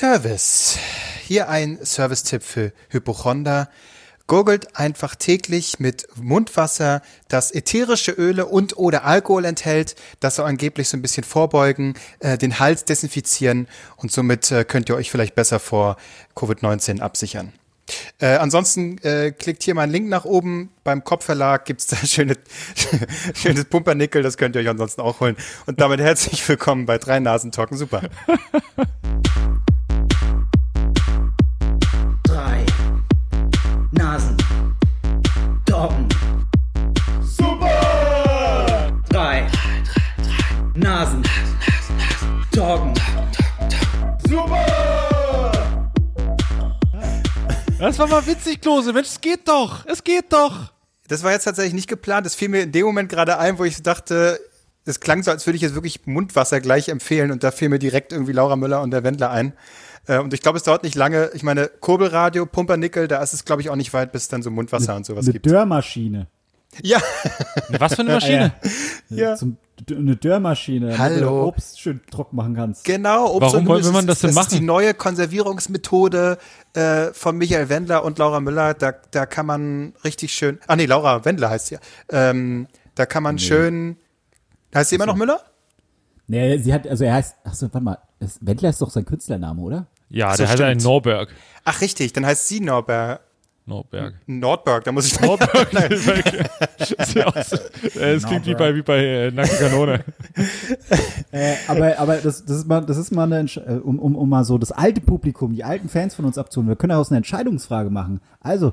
Service. Hier ein Service-Tipp für Hypochonder. Gurgelt einfach täglich mit Mundwasser, das ätherische Öle und oder Alkohol enthält. Das soll angeblich so ein bisschen vorbeugen, äh, den Hals desinfizieren und somit äh, könnt ihr euch vielleicht besser vor Covid-19 absichern. Äh, ansonsten äh, klickt hier mal einen Link nach oben. Beim Kopfverlag gibt's da schöne, schönes Pumpernickel, das könnt ihr euch ansonsten auch holen. Und damit herzlich willkommen bei Drei Nasen Talken Super. Das war mal witzig, Klose. Mensch, es geht doch. Es geht doch. Das war jetzt tatsächlich nicht geplant. Das fiel mir in dem Moment gerade ein, wo ich dachte, es klang so, als würde ich jetzt wirklich Mundwasser gleich empfehlen und da fiel mir direkt irgendwie Laura Müller und der Wendler ein. Äh, Und ich glaube, es dauert nicht lange. Ich meine, Kurbelradio, Pumpernickel, da ist es, glaube ich, auch nicht weit, bis es dann so Mundwasser und sowas Eine gibt. Dörrmaschine. Ja, Was für eine Maschine? ja. Zum, eine Dörrmaschine, damit Hallo. du Obst schön trocken machen kannst. Genau, Obst Warum und will Gemüse. man das denn das ist die machen? neue Konservierungsmethode äh, von Michael Wendler und Laura Müller. Da, da kann man richtig schön. Ah nee, Laura Wendler heißt sie ja. Ähm, da kann man schön. Heißt sie immer noch Müller? Nee, sie hat, also er heißt, achso, warte mal, Wendler ist doch sein Künstlername, oder? Ja, So, der heißt ein stimmt. Norberg. Ach richtig, dann heißt sie. Norberg. Nordberg, da muss ich so- äh, Es klingt wie bei, wie bei äh, Nackte Kanone. Äh, aber aber das, das ist mal, das ist mal eine, Entsch- äh, um, um, um mal so das alte Publikum, die alten Fans von uns abzuholen. Wir können daraus eine Entscheidungsfrage machen. Also,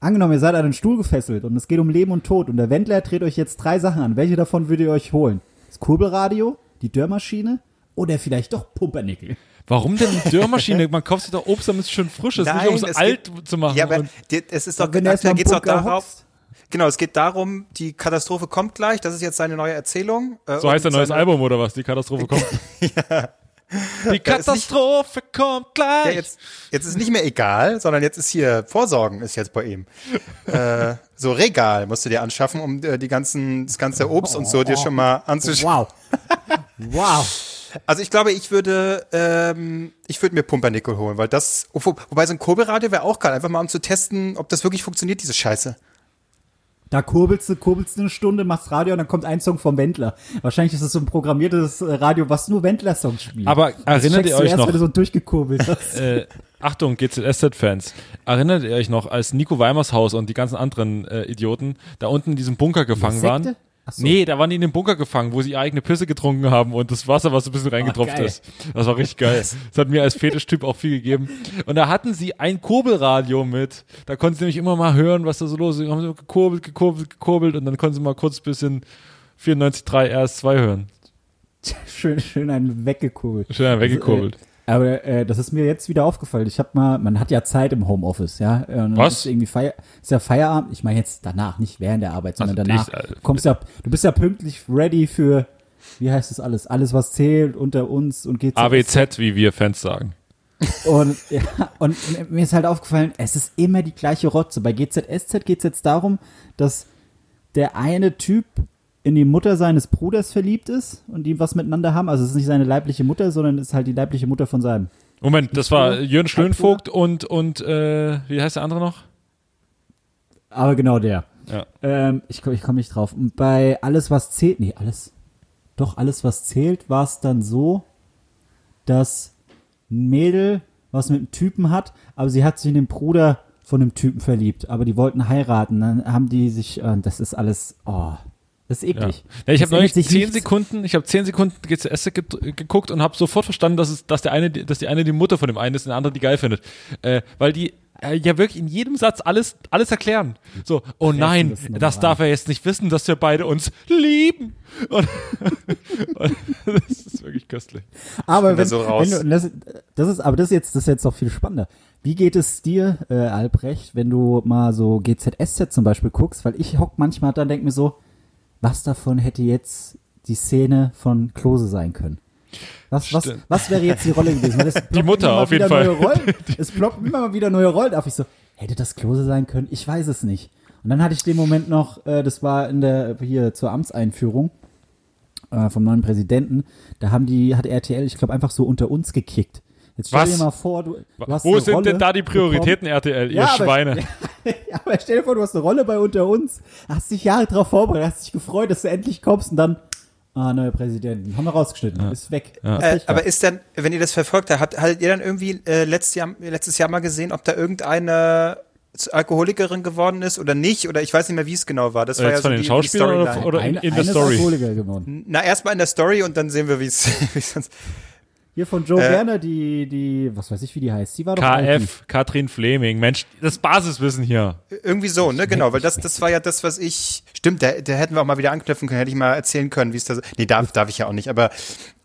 angenommen, ihr seid an den Stuhl gefesselt und es geht um Leben und Tod und der Wendler dreht euch jetzt drei Sachen an. Welche davon würdet ihr euch holen? Das Kurbelradio, die Dörrmaschine oder vielleicht doch Pumpernickel? Warum denn eine Dörrmaschine? Man kauft sich doch Obst, damit es schön frisch ist, nicht um es es alt geht- zu machen. Ja, aber es ist doch, Wenn da im geht's doch darauf. Genau, es geht darum, die Katastrophe kommt gleich. Das ist jetzt seine neue Erzählung. Äh, so heißt und ein neues Album oder was? Die Katastrophe kommt. Die Katastrophe kommt gleich. Ja, jetzt, jetzt ist nicht mehr egal, sondern jetzt ist hier Vorsorgen ist jetzt bei ihm. äh, so Regal musst du dir anschaffen, um äh, die ganzen, das ganze Obst und so dir schon mal anzuschauen. Wow. wow. Also ich glaube, ich würde, ähm, ich würde mir Pumpernickel holen, weil das, wo, wobei so ein Kurbelradio wäre auch geil, einfach mal um zu testen, ob das wirklich funktioniert, diese Scheiße. Da kurbelst du, kurbelst du eine Stunde, machst Radio und dann kommt ein Song vom Wendler. Wahrscheinlich ist es so ein programmiertes äh, Radio, was nur Wendler-Songs spielt. Aber Das erinnert ihr euch erst, noch? wenn du so durchgekurbelt hast. äh, Achtung, GZSZ-Fans. Erinnert ihr euch noch, als Nico Weimershaus und die ganzen anderen äh, Idioten da unten in diesem Bunker gefangen Sekte? waren? So. Nee, da waren die in dem Bunker gefangen, wo sie ihre eigene Pisse getrunken haben und das Wasser, was so ein bisschen reingetropft geil. ist. Das war richtig geil. Das hat mir als Fetischtyp auch viel gegeben. Und da hatten sie ein Kurbelradio mit. Da konnten sie nämlich immer mal hören, was da so los ist. Haben sie gekurbelt, gekurbelt, gekurbelt und dann konnten sie mal kurz ein bisschen 94.3 RS2 hören. Schön, schön einen weggekurbelt. Schön weggekurbelt. Aber äh, das ist mir jetzt wieder aufgefallen. Ich habe mal, man hat ja Zeit im Homeoffice, ja. Äh, und Was? Ist irgendwie Feier, ist ja Feierabend. Ich meine jetzt danach, nicht während der Arbeit, sondern Also danach. dich. Du kommst ja, du bist ja pünktlich ready für, wie heißt das alles? Alles, was zählt unter uns und geht AWZ, wie wir Fans sagen. Und, ja, und mir ist halt aufgefallen, es ist immer die gleiche Rotze. Bei GZSZ geht es jetzt darum, dass der eine Typ in die Mutter seines Bruders verliebt ist und die was miteinander haben. Also es ist nicht seine leibliche Mutter, sondern es ist halt die leibliche Mutter von seinem. Moment, das war Jörn Halbbruder? Schlönvogt und, und äh, wie heißt der andere noch? Aber genau der. Ja. Ähm, ich komme ich komm nicht drauf. Und bei alles, was zählt, nee, alles, doch alles, was zählt, war es dann so, dass ein Mädel was mit einem Typen hat, aber sie hat sich in den Bruder von dem Typen verliebt, aber die wollten heiraten. Dann haben die sich, äh, das ist alles, oh, das ist Ja. eklig. Ja, ich Das habe neulich zehn nichts. Sekunden, ich habe zehn Sekunden GCS ge geguckt und habe sofort verstanden, dass es, dass der eine, dass die eine die Mutter von dem einen ist und der andere die geil findet, äh, weil die äh, ja wirklich in jedem Satz alles alles erklären. So, oh nein, das das, darf er jetzt nicht wissen, dass wir beide uns lieben. Und, und das ist wirklich köstlich. Aber wenn, so raus. wenn du, das, das ist, aber das ist jetzt, das ist jetzt noch viel spannender. Wie geht es dir, äh, Albrecht, wenn du mal so GZSZ zum Beispiel guckst? Weil ich hock manchmal da und denk mir so, was davon hätte jetzt die Szene von Klose sein können? Was, was, was wäre jetzt die Rolle gewesen? Ploppen Mutter, auf jeden wieder Fall. Es ploppen immer mal wieder neue Rollen auf. Ich so, hätte das Klose sein können? Ich weiß es nicht. Und dann hatte ich den Moment noch, äh, das war in der, hier zur Amtseinführung äh, vom neuen Präsidenten, da haben die, hat RTL, ich glaube, einfach so unter uns gekickt. Jetzt stell Was? dir mal vor, du, du hast Wo sind Rolle denn da die Prioritäten, RTL, ihr Ja, Schweine? bekommen. Ja, aber stell dir vor, du hast eine Rolle bei Unter uns, hast dich Jahre drauf vorbereitet, hast dich gefreut, dass du endlich kommst und dann, ah, neuer Präsident, haben wir rausgeschnitten, ist weg. Hast Äh, aber ist dann, wenn ihr das verfolgt habt, habt hattet ihr dann irgendwie äh, letztes, Jahr, letztes Jahr mal gesehen, ob da irgendeine Alkoholikerin geworden ist oder nicht? Oder ich weiß nicht mehr, wie es genau war. Das war Jetzt ja von so den die, Schauspielern die oder- oder- in- Eine- in der Story? Alkoholiker geworden. Na, erstmal in der Story und dann sehen wir, wie es sonst. Hier von Joe Äh, Werner, die, die, was weiß ich, wie die heißt, die war doch KF, Katrin Fleming. Mensch, das Basiswissen hier. Irgendwie so, ne? Genau, weil das, das war ja das, was ich. Stimmt, da, da hätten wir auch mal wieder anknüpfen können, hätte ich mal erzählen können, wie es da so. Nee, darf, darf ich ja auch nicht, aber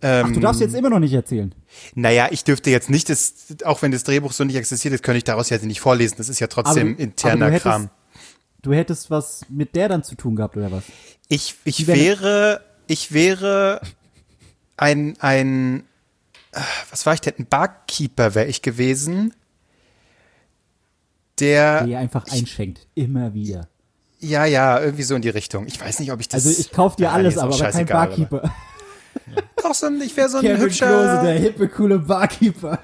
Ach, du darfst jetzt immer noch nicht erzählen. naja, ich dürfte jetzt nicht, das, auch wenn das Drehbuch so nicht existiert ist, könnte ich daraus jetzt nicht vorlesen. Das ist ja trotzdem Aber- interner aber du hättest- Kram. Du hättest was mit der dann zu tun gehabt, oder was? Ich, ich wäre- ich wäre ein, ein, was war ich denn? Ein Barkeeper wäre ich gewesen, der, Der ihr einfach einschenkt. Immer wieder. ja, ja, irgendwie so in die Richtung. Ich weiß nicht, ob ich das. Also ich kauf dir Ja, alles, auch aber, aber kein scheißegal, Doch, so ein, ich wäre so ein Kevin hübscher, Klose, der hippe, coole Barkeeper.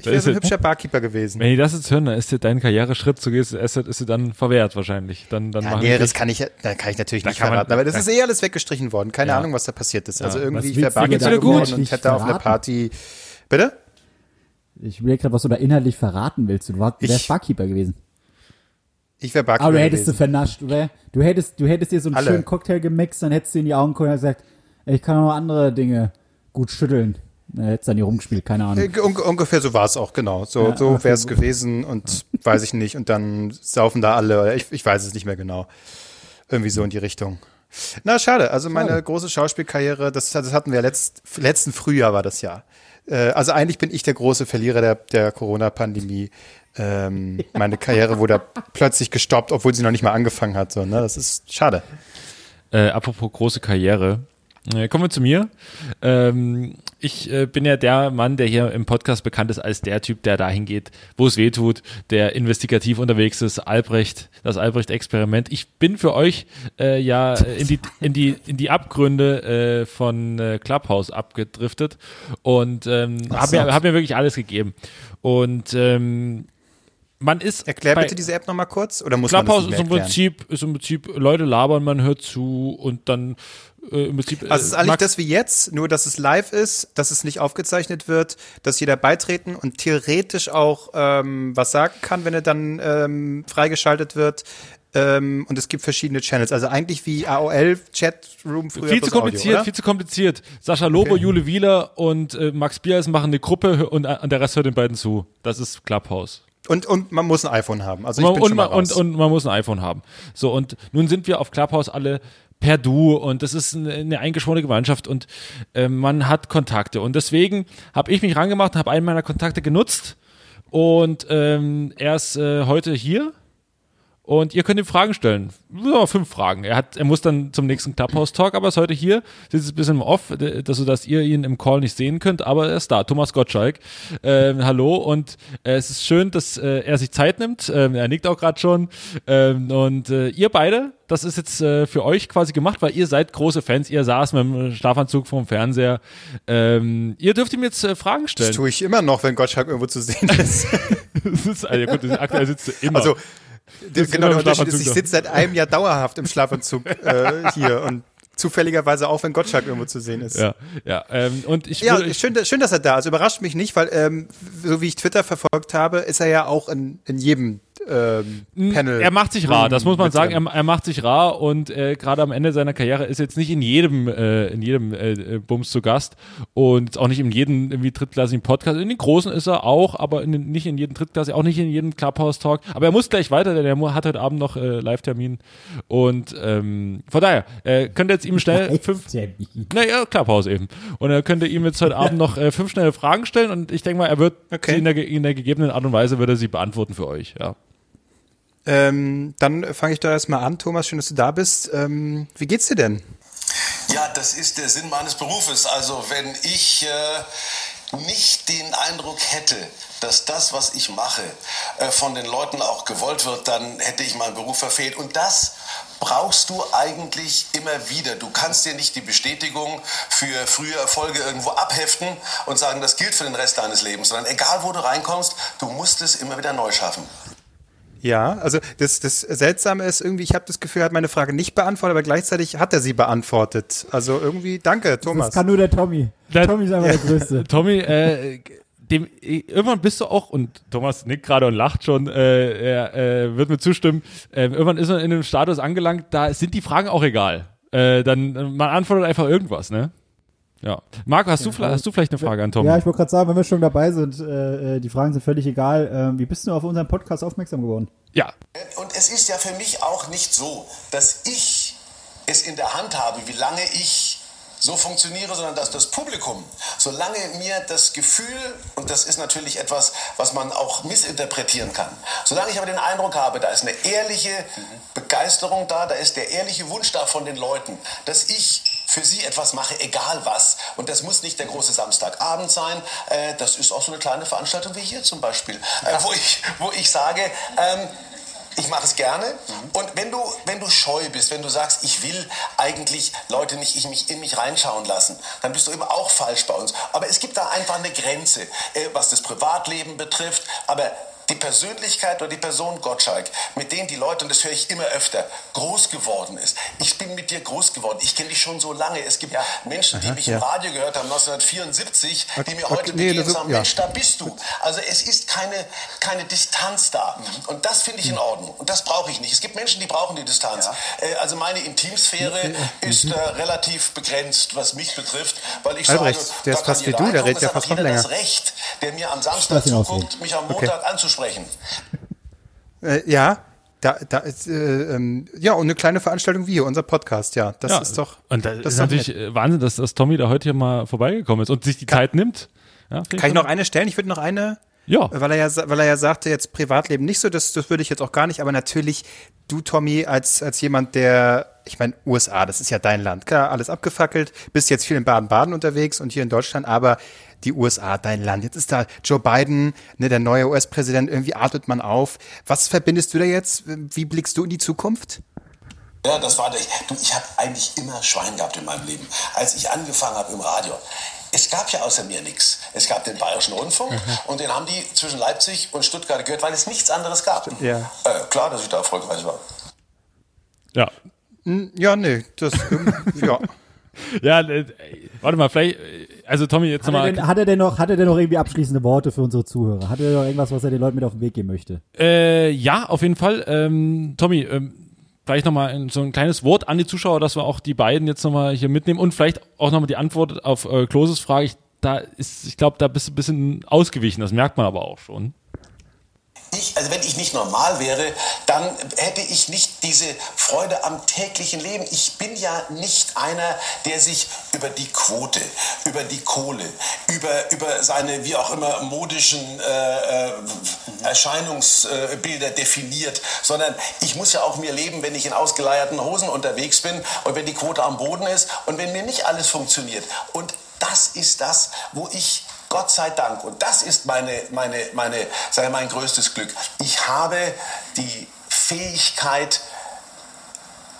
ich wäre so ein hübscher Barkeeper gewesen. Wenn die das jetzt hören, dann ist dir dein Karriereschritt zu GSS ist dir dann verwehrt wahrscheinlich. Dann, dann Ja, machen nee, das kann ich, da kann ich natürlich Da nicht kann man- verraten. aber das da- ist eh alles weggestrichen worden. Keine Ja. Ahnung, was da passiert ist. Also Ja. irgendwie, Was ich wäre du Barkeeper da geworden und hätte auf einer verraten? Party. Bitte? Ich überlege gerade, was du da inhaltlich verraten willst. Du warst- wärst Ich- Barkeeper gewesen. Ich wäre Barkeeper Aber du hättest du gewesen. vernascht, oder? Du hättest, du hättest dir so einen Alle. schönen Cocktail gemixt, dann hättest du in die Augen geguckt und gesagt, ich kann auch noch andere Dinge gut schütteln. Hättest du dann hier rumgespielt, keine Ahnung. Äh, un ungefähr so war es auch, genau. So, Ja, so wäre es gewesen und weiß ich nicht. Und dann saufen da alle, ich, ich weiß es nicht mehr genau. Irgendwie so in die Richtung. Na, schade. Also meine Schade. große Schauspielkarriere, das, das hatten wir letzt, letzten Frühjahr war das Jahr. Äh, also eigentlich bin ich der große Verlierer der, der Corona-Pandemie. Ähm, Meine Karriere wurde plötzlich gestoppt, obwohl sie noch nicht mal angefangen hat. So, ne? Das ist schade. Äh, apropos große Karriere. Äh, kommen wir zu mir. Ähm, ich äh, bin ja der Mann, der hier im Podcast bekannt ist als der Typ, der dahin geht, wo es weh tut, der investigativ unterwegs ist, Albrecht, das Albrecht-Experiment. Ich bin für euch äh, ja in die, in die, in die Abgründe äh, von äh, Clubhouse abgedriftet und ähm, habe mir, hab mir wirklich alles gegeben. Und ähm, man ist Erklär bitte diese App nochmal kurz. Oder muss man Clubhouse das ist im? Prinzip, ist im Prinzip, Leute labern, man hört zu und dann äh, im Prinzip. Also es ist äh, eigentlich das wie jetzt, nur dass es live ist, dass es nicht aufgezeichnet wird, dass jeder beitreten und theoretisch auch ähm, was sagen kann, wenn er dann ähm, freigeschaltet wird. Ähm, und es gibt verschiedene Channels. Also eigentlich wie AOL Chatroom früher. viel zu Audio, kompliziert, oder? viel zu kompliziert. Sascha Lobo, Jule Wieler und äh, Max Biers machen eine Gruppe und, äh, der Rest hört den beiden zu. Das ist Clubhouse. Und, und man muss ein iPhone haben. Also ich Und, bin und, schon mal man, und, raus. und man muss ein iPhone haben. So, und nun sind wir auf Clubhouse alle per Du und das ist eine, eingeschworene Gemeinschaft und äh, man hat Kontakte. Und deswegen habe ich mich rangemacht und habe einen meiner Kontakte genutzt und ähm, er ist äh, heute hier und ihr könnt ihm Fragen stellen. Ja, fünf Fragen. Er, hat, er muss dann zum nächsten Clubhouse-Talk, aber er ist heute hier. Sitzt ein bisschen Off, dass, sodass ihr ihn im Call nicht sehen könnt, aber er ist da. Thomas Gottschalk. Ähm, hallo und äh, es ist schön, dass äh, er sich Zeit nimmt. Ähm, er nickt auch gerade schon. Ähm, und äh, ihr beide, das ist jetzt äh, für euch quasi gemacht, weil ihr seid große Fans. Ihr saß mit dem Schlafanzug vorm Fernseher. Ähm, ihr dürft ihm jetzt äh, Fragen Das stellen. tue ich immer noch, wenn Gottschalk irgendwo zu sehen ist. Das ist, also, gut, aktuell sitzt du immer. Also ist genau der Unterschied ist, ich sitze seit einem Jahr dauerhaft im Schlafanzug äh, hier und zufälligerweise auch, wenn Gottschalk irgendwo zu sehen ist. ja, ja. Ähm, und ich Ja, schön, schön, dass er da ist. Überrascht mich nicht, weil ähm, so wie ich Twitter verfolgt habe, ist er ja auch in, in jedem ähm, Panel. Er macht sich rar, das muss man sagen. Er, er macht sich rar und äh, gerade am Ende seiner Karriere ist jetzt nicht in jedem, äh, in jedem äh, äh, Bums zu Gast und auch nicht in jedem irgendwie drittklassigen Podcast. In den großen ist er auch, aber in den, nicht in jedem Drittklasse, auch nicht in jedem Clubhouse-Talk. Aber er muss gleich weiter, denn er hat heute Abend noch äh, Live-Termin und ähm, von daher äh, könnt ihr jetzt ihm schnell fünf, naja, Clubhouse eben. Und er könnte ihm jetzt heute Abend noch äh, fünf schnelle Fragen stellen und ich denke mal, er wird Okay. sie in, der, in der gegebenen Art und Weise wird er sie beantworten für euch, ja. Ähm, dann fange ich doch erstmal an. Thomas, schön, dass du da bist. Ähm, wie geht's dir denn? Ja, das ist der Sinn meines Berufes. Also wenn ich äh, nicht den Eindruck hätte, dass das, was ich mache, äh, von den Leuten auch gewollt wird, dann hätte ich meinen Beruf verfehlt. Und das brauchst du eigentlich immer wieder. Du kannst dir nicht die Bestätigung für frühe Erfolge irgendwo abheften und sagen, das gilt für den Rest deines Lebens, sondern egal wo du reinkommst, du musst es immer wieder neu schaffen. Ja, also das, das Seltsame ist irgendwie, ich habe das Gefühl, er hat meine Frage nicht beantwortet, aber gleichzeitig hat er sie beantwortet. Also irgendwie, danke, Thomas. Das kann nur der Tommy. Der- Tommy ist einfach der Größte. Tommy, äh, dem, irgendwann bist du auch, und Thomas nickt gerade und lacht schon, äh, er äh, wird mir zustimmen, äh, irgendwann ist man in einem Status angelangt, da sind die Fragen auch egal. Äh, dann, äh, man antwortet einfach irgendwas, ne? Ja. Marco, hast, du, vielleicht- hast du vielleicht eine Frage an Tommy? Ja, ich wollte gerade sagen, wenn wir schon dabei sind, äh, äh, die Fragen sind völlig egal. Ähm, wie bist du auf unseren Podcast aufmerksam geworden? ja. Und es ist ja für mich auch nicht so, dass ich es in der Hand habe, wie lange ich so funktioniere, sondern dass das Publikum, solange mir das Gefühl, und das ist natürlich etwas, was man auch missinterpretieren kann, solange ich aber den Eindruck habe, da ist eine ehrliche Begeisterung da, da ist der ehrliche Wunsch da von den Leuten, dass ich für sie etwas mache, egal was. Und das muss nicht der große Samstagabend sein. Äh, das ist auch so eine kleine Veranstaltung wie hier zum Beispiel, äh, wo, ich, wo ich sage, ähm, ich mache es gerne. Und wenn du, wenn du scheu bist, wenn du sagst, ich will eigentlich Leute nicht ich mich in mich reinschauen lassen, dann bist du eben auch falsch bei uns. Aber es gibt da einfach eine Grenze, äh, was das Privatleben betrifft. Aber die Persönlichkeit oder die Person Gottschalk, mit denen die Leute, und das höre ich immer öfter, groß geworden ist. Ich bin mit dir groß geworden. Ich kenne dich schon so lange. Es gibt Menschen, die mich ja. im Radio gehört haben, 1974, die mir Okay, heute nee, begegnen ist- sagen, ja. Mensch, da bist du. Also es ist keine, keine Distanz da. Und das finde ich in Ordnung. Und das brauche ich nicht. Es gibt Menschen, die brauchen die Distanz. Äh, also meine Intimsphäre ist äh, relativ begrenzt, was mich betrifft, weil ich Albrecht, sage, der ist fast wie du, der redet ja fast noch länger. das Recht, der mir am Samstag zuguckt, mich am Montag anzusprechen. Äh, ja, da, da ist, äh, ähm, ja, und eine kleine Veranstaltung wie hier, unser Podcast, ja. Das ja. ist doch. Und das, das ist natürlich nett. äh, Wahnsinn, dass, dass Tommy da heute hier mal vorbeigekommen ist und sich die Zeit nimmt. Ja, Kann ich noch eine stellen? Ich würde noch eine. Ja. Weil er ja, weil er ja sagte, jetzt Privatleben nicht so, das, das würde ich jetzt auch gar nicht, aber natürlich du, Tommy, als, als jemand, der, ich meine, USA, das ist ja dein Land, klar, alles abgefackelt, bist jetzt viel in Baden-Baden unterwegs und hier in Deutschland, aber die USA, dein Land. Jetzt ist da Joe Biden, ne, der neue US-Präsident, irgendwie atmet man auf. Was verbindest du da jetzt? Wie blickst du in die Zukunft? Ja, das war der. Du, ich habe eigentlich immer Schwein gehabt in meinem Leben. Als ich angefangen habe im Radio, es gab ja außer mir nichts. Es gab den Bayerischen Rundfunk und den haben die zwischen Leipzig und Stuttgart gehört, weil es nichts anderes gab. Ja. Äh, klar, dass ich da erfolgreich war. Ja. Ja, nee, das, ähm, ja. Ja, äh, warte mal, vielleicht, äh, also Tommy, jetzt Hat er, nochmal. denn, hat, er denn noch, hat er denn noch irgendwie abschließende Worte für unsere Zuhörer? Hat er denn noch irgendwas, was er den Leuten mit auf den Weg geben möchte? Äh, ja, auf jeden Fall. Ähm, Tommy, ähm, vielleicht nochmal so ein kleines Wort an die Zuschauer, dass wir auch die beiden jetzt nochmal hier mitnehmen und vielleicht auch nochmal die Antwort auf äh, Kloses Frage. Ich, da ist, ich glaube, da bist du ein bisschen ausgewichen, das merkt man aber auch schon. Ich, also wenn ich nicht normal wäre, dann hätte ich nicht diese Freude am täglichen Leben. Ich bin ja nicht einer, der sich über die Quote, über die Kohle, über, über seine wie auch immer modischen äh, äh, Erscheinungsbilder definiert, sondern ich muss ja auch mir leben, wenn ich in ausgeleierten Hosen unterwegs bin und wenn die Quote am Boden ist und wenn mir nicht alles funktioniert. Und das ist das, wo ich Gott sei Dank, und das ist meine, meine, meine, sei mein größtes Glück. Ich habe die Fähigkeit,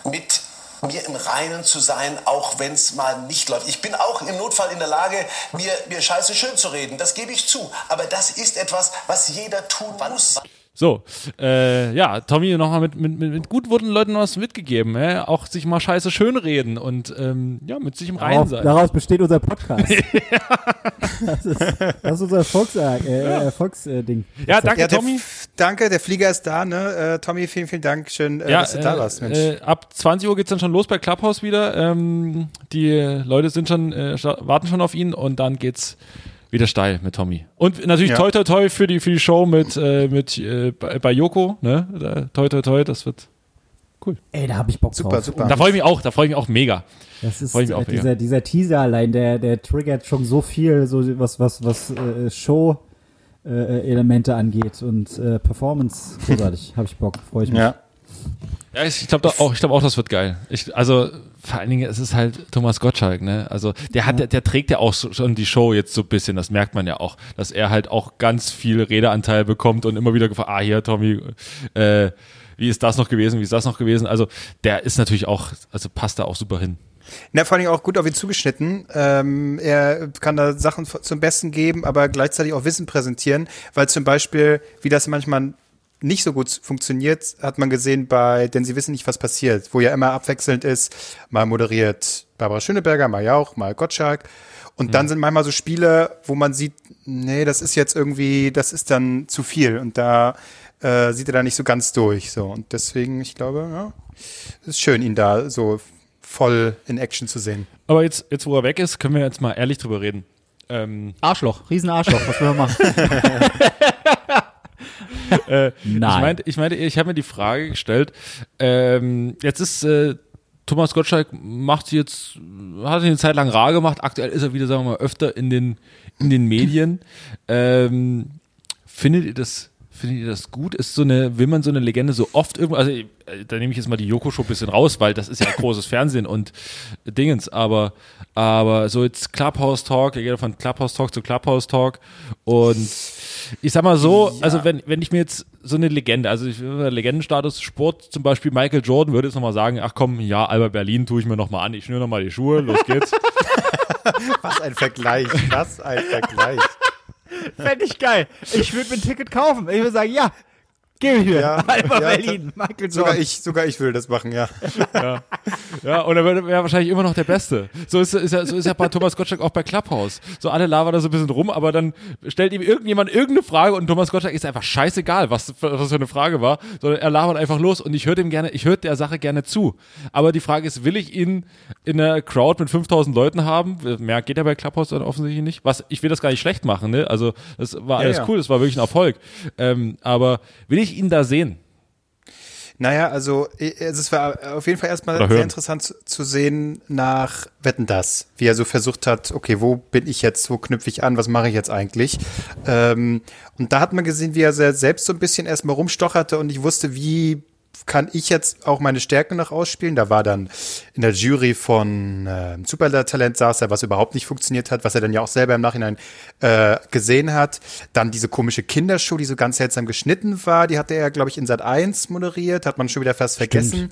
mit mir im Reinen zu sein, auch wenn es mal nicht läuft. Ich bin auch im Notfall in der Lage, mir, mir scheiße schön zu reden. Das gebe ich zu. Aber das ist etwas, was jeder tun muss. So, äh, ja, Tommy nochmal mit, mit, mit, mit gut wurden Leuten was mitgegeben, äh? auch sich mal scheiße schönreden und ähm, ja, mit sich im Reinen sein. daraus besteht unser Podcast. das, ist, das ist unser Erfolgs, äh, Erfolgsding. ja, danke Ja, der, Tommy. Danke, der Flieger ist da, ne? Äh, Tommy, vielen, vielen Dank. Schön, äh, Ja, dass du da warst, Mensch. Äh, ab 20 Uhr geht's dann schon los bei Clubhouse wieder. Ähm, die Leute sind schon, äh, warten schon auf ihn und dann geht's wieder steil mit Tommy. Und natürlich Ja. toi toi toi für die, für die Show mit, äh, mit äh, bei, bei Joko, ne? Da, toi toi toi, das wird cool. Ey, da habe ich Bock Super, drauf. super. Da freue ich mich auch, da freue ich mich auch mega. Das ist äh, auch, dieser, dieser Teaser allein, der, der triggert schon so viel, so was, was, was äh, Show äh, Elemente angeht und äh, Performance großartig, habe ich Bock, freue ich mich. ja. Ja, ich glaube auch, ich glaube auch, das wird geil. Ich, also vor allen Dingen, es ist halt Thomas Gottschalk, ne? Also der hat, der, der trägt ja auch so- schon die Show jetzt so ein bisschen. Das merkt man ja auch, dass er halt auch ganz viel Redeanteil bekommt und immer wieder gefragt, ah hier Tommy, äh, wie ist das noch gewesen, wie ist das noch gewesen? Also der ist natürlich auch, also passt da auch super hin. Na, vor allem auch gut auf ihn zugeschnitten. Ähm, er kann da Sachen zum Besten geben, aber gleichzeitig auch Wissen präsentieren, weil zum Beispiel, wie das manchmal nicht so gut funktioniert, hat man gesehen bei, denn sie wissen nicht, was passiert, wo ja immer abwechselnd ist, mal moderiert Barbara Schöneberger, mal Jauch, mal Gottschalk. Und dann sind manchmal so Spiele, wo man sieht, nee, das ist jetzt irgendwie, das ist dann zu viel. Und da äh, sieht er da nicht so ganz durch. So. Und deswegen, ich glaube, ja, es ist schön, ihn da so voll in Action zu sehen. Aber jetzt, jetzt wo er weg ist, können wir jetzt mal ehrlich drüber reden. Ähm, Arschloch, riesen Arschloch, was will man machen? äh, Nein. Ich meinte, ich, meinte, ich habe mir die Frage gestellt, ähm, jetzt ist äh, Thomas Gottschalk macht jetzt, hat sich eine Zeit lang rar gemacht, aktuell ist er wieder, sagen wir mal, öfter in den, in den Medien. Ähm, findet ihr das, findet ihr das gut? Ist so eine, will man so eine Legende so oft irgendwo, also äh, da nehme ich jetzt mal die Joko-Show ein bisschen raus, weil das ist ja großes Fernsehen und Dingens, aber, aber so jetzt Clubhouse-Talk, er geht von Clubhouse-Talk zu Clubhouse-Talk und ich sag mal so, also wenn, wenn ich mir jetzt so eine Legende, also ich, Legendenstatus Sport, zum Beispiel Michael Jordan würde jetzt nochmal sagen, ach komm, ja, Albert Berlin tue ich mir nochmal an, ich schnür nochmal die Schuhe, los geht's. Was ein Vergleich, was ein Vergleich. Fände ich geil. Ich würde mir ein Ticket kaufen. Ich würde sagen, ja, gebe ich mir. Ja, Alba ja, Berlin, Michael Sogar Jordan. ich, sogar ich will das machen, ja. Ja, und er wäre wär wahrscheinlich immer noch der Beste. So ist, ist ja, so ist ja bei Thomas Gottschalk auch bei Clubhouse. So alle labern da so ein bisschen rum, aber dann stellt ihm irgendjemand irgendeine Frage und Thomas Gottschalk ist einfach scheißegal, was, was für eine Frage war, sondern er labert einfach los und ich höre dem gerne, ich höre der Sache gerne zu. Aber die Frage ist, will ich ihn in einer Crowd mit 5000 Leuten haben? Mehr geht ja bei Clubhouse dann offensichtlich nicht. Was, ich will das gar nicht schlecht machen, ne? Also, das war alles ja. cool, das war wirklich ein Erfolg. Ähm, aber will ich ihn da sehen? Naja, also äh, es war auf jeden Fall erstmal Oder sehr hören. interessant zu, sehen nach Wetten das, wie er so versucht hat, okay, wo bin ich jetzt, wo knüpfe ich an, was mache ich jetzt eigentlich? Ähm, und da hat man gesehen, wie er selbst so ein bisschen erstmal rumstocherte und ich wusste, wie kann ich jetzt auch meine Stärken noch ausspielen? Da war dann in der Jury von äh, Supertalent saß er, was überhaupt nicht funktioniert hat, was er dann ja auch selber im Nachhinein äh, gesehen hat. Dann diese komische Kindershow, die so ganz seltsam geschnitten war, die hatte er, glaube ich, in Sat 1 moderiert, hat man schon wieder fast vergessen.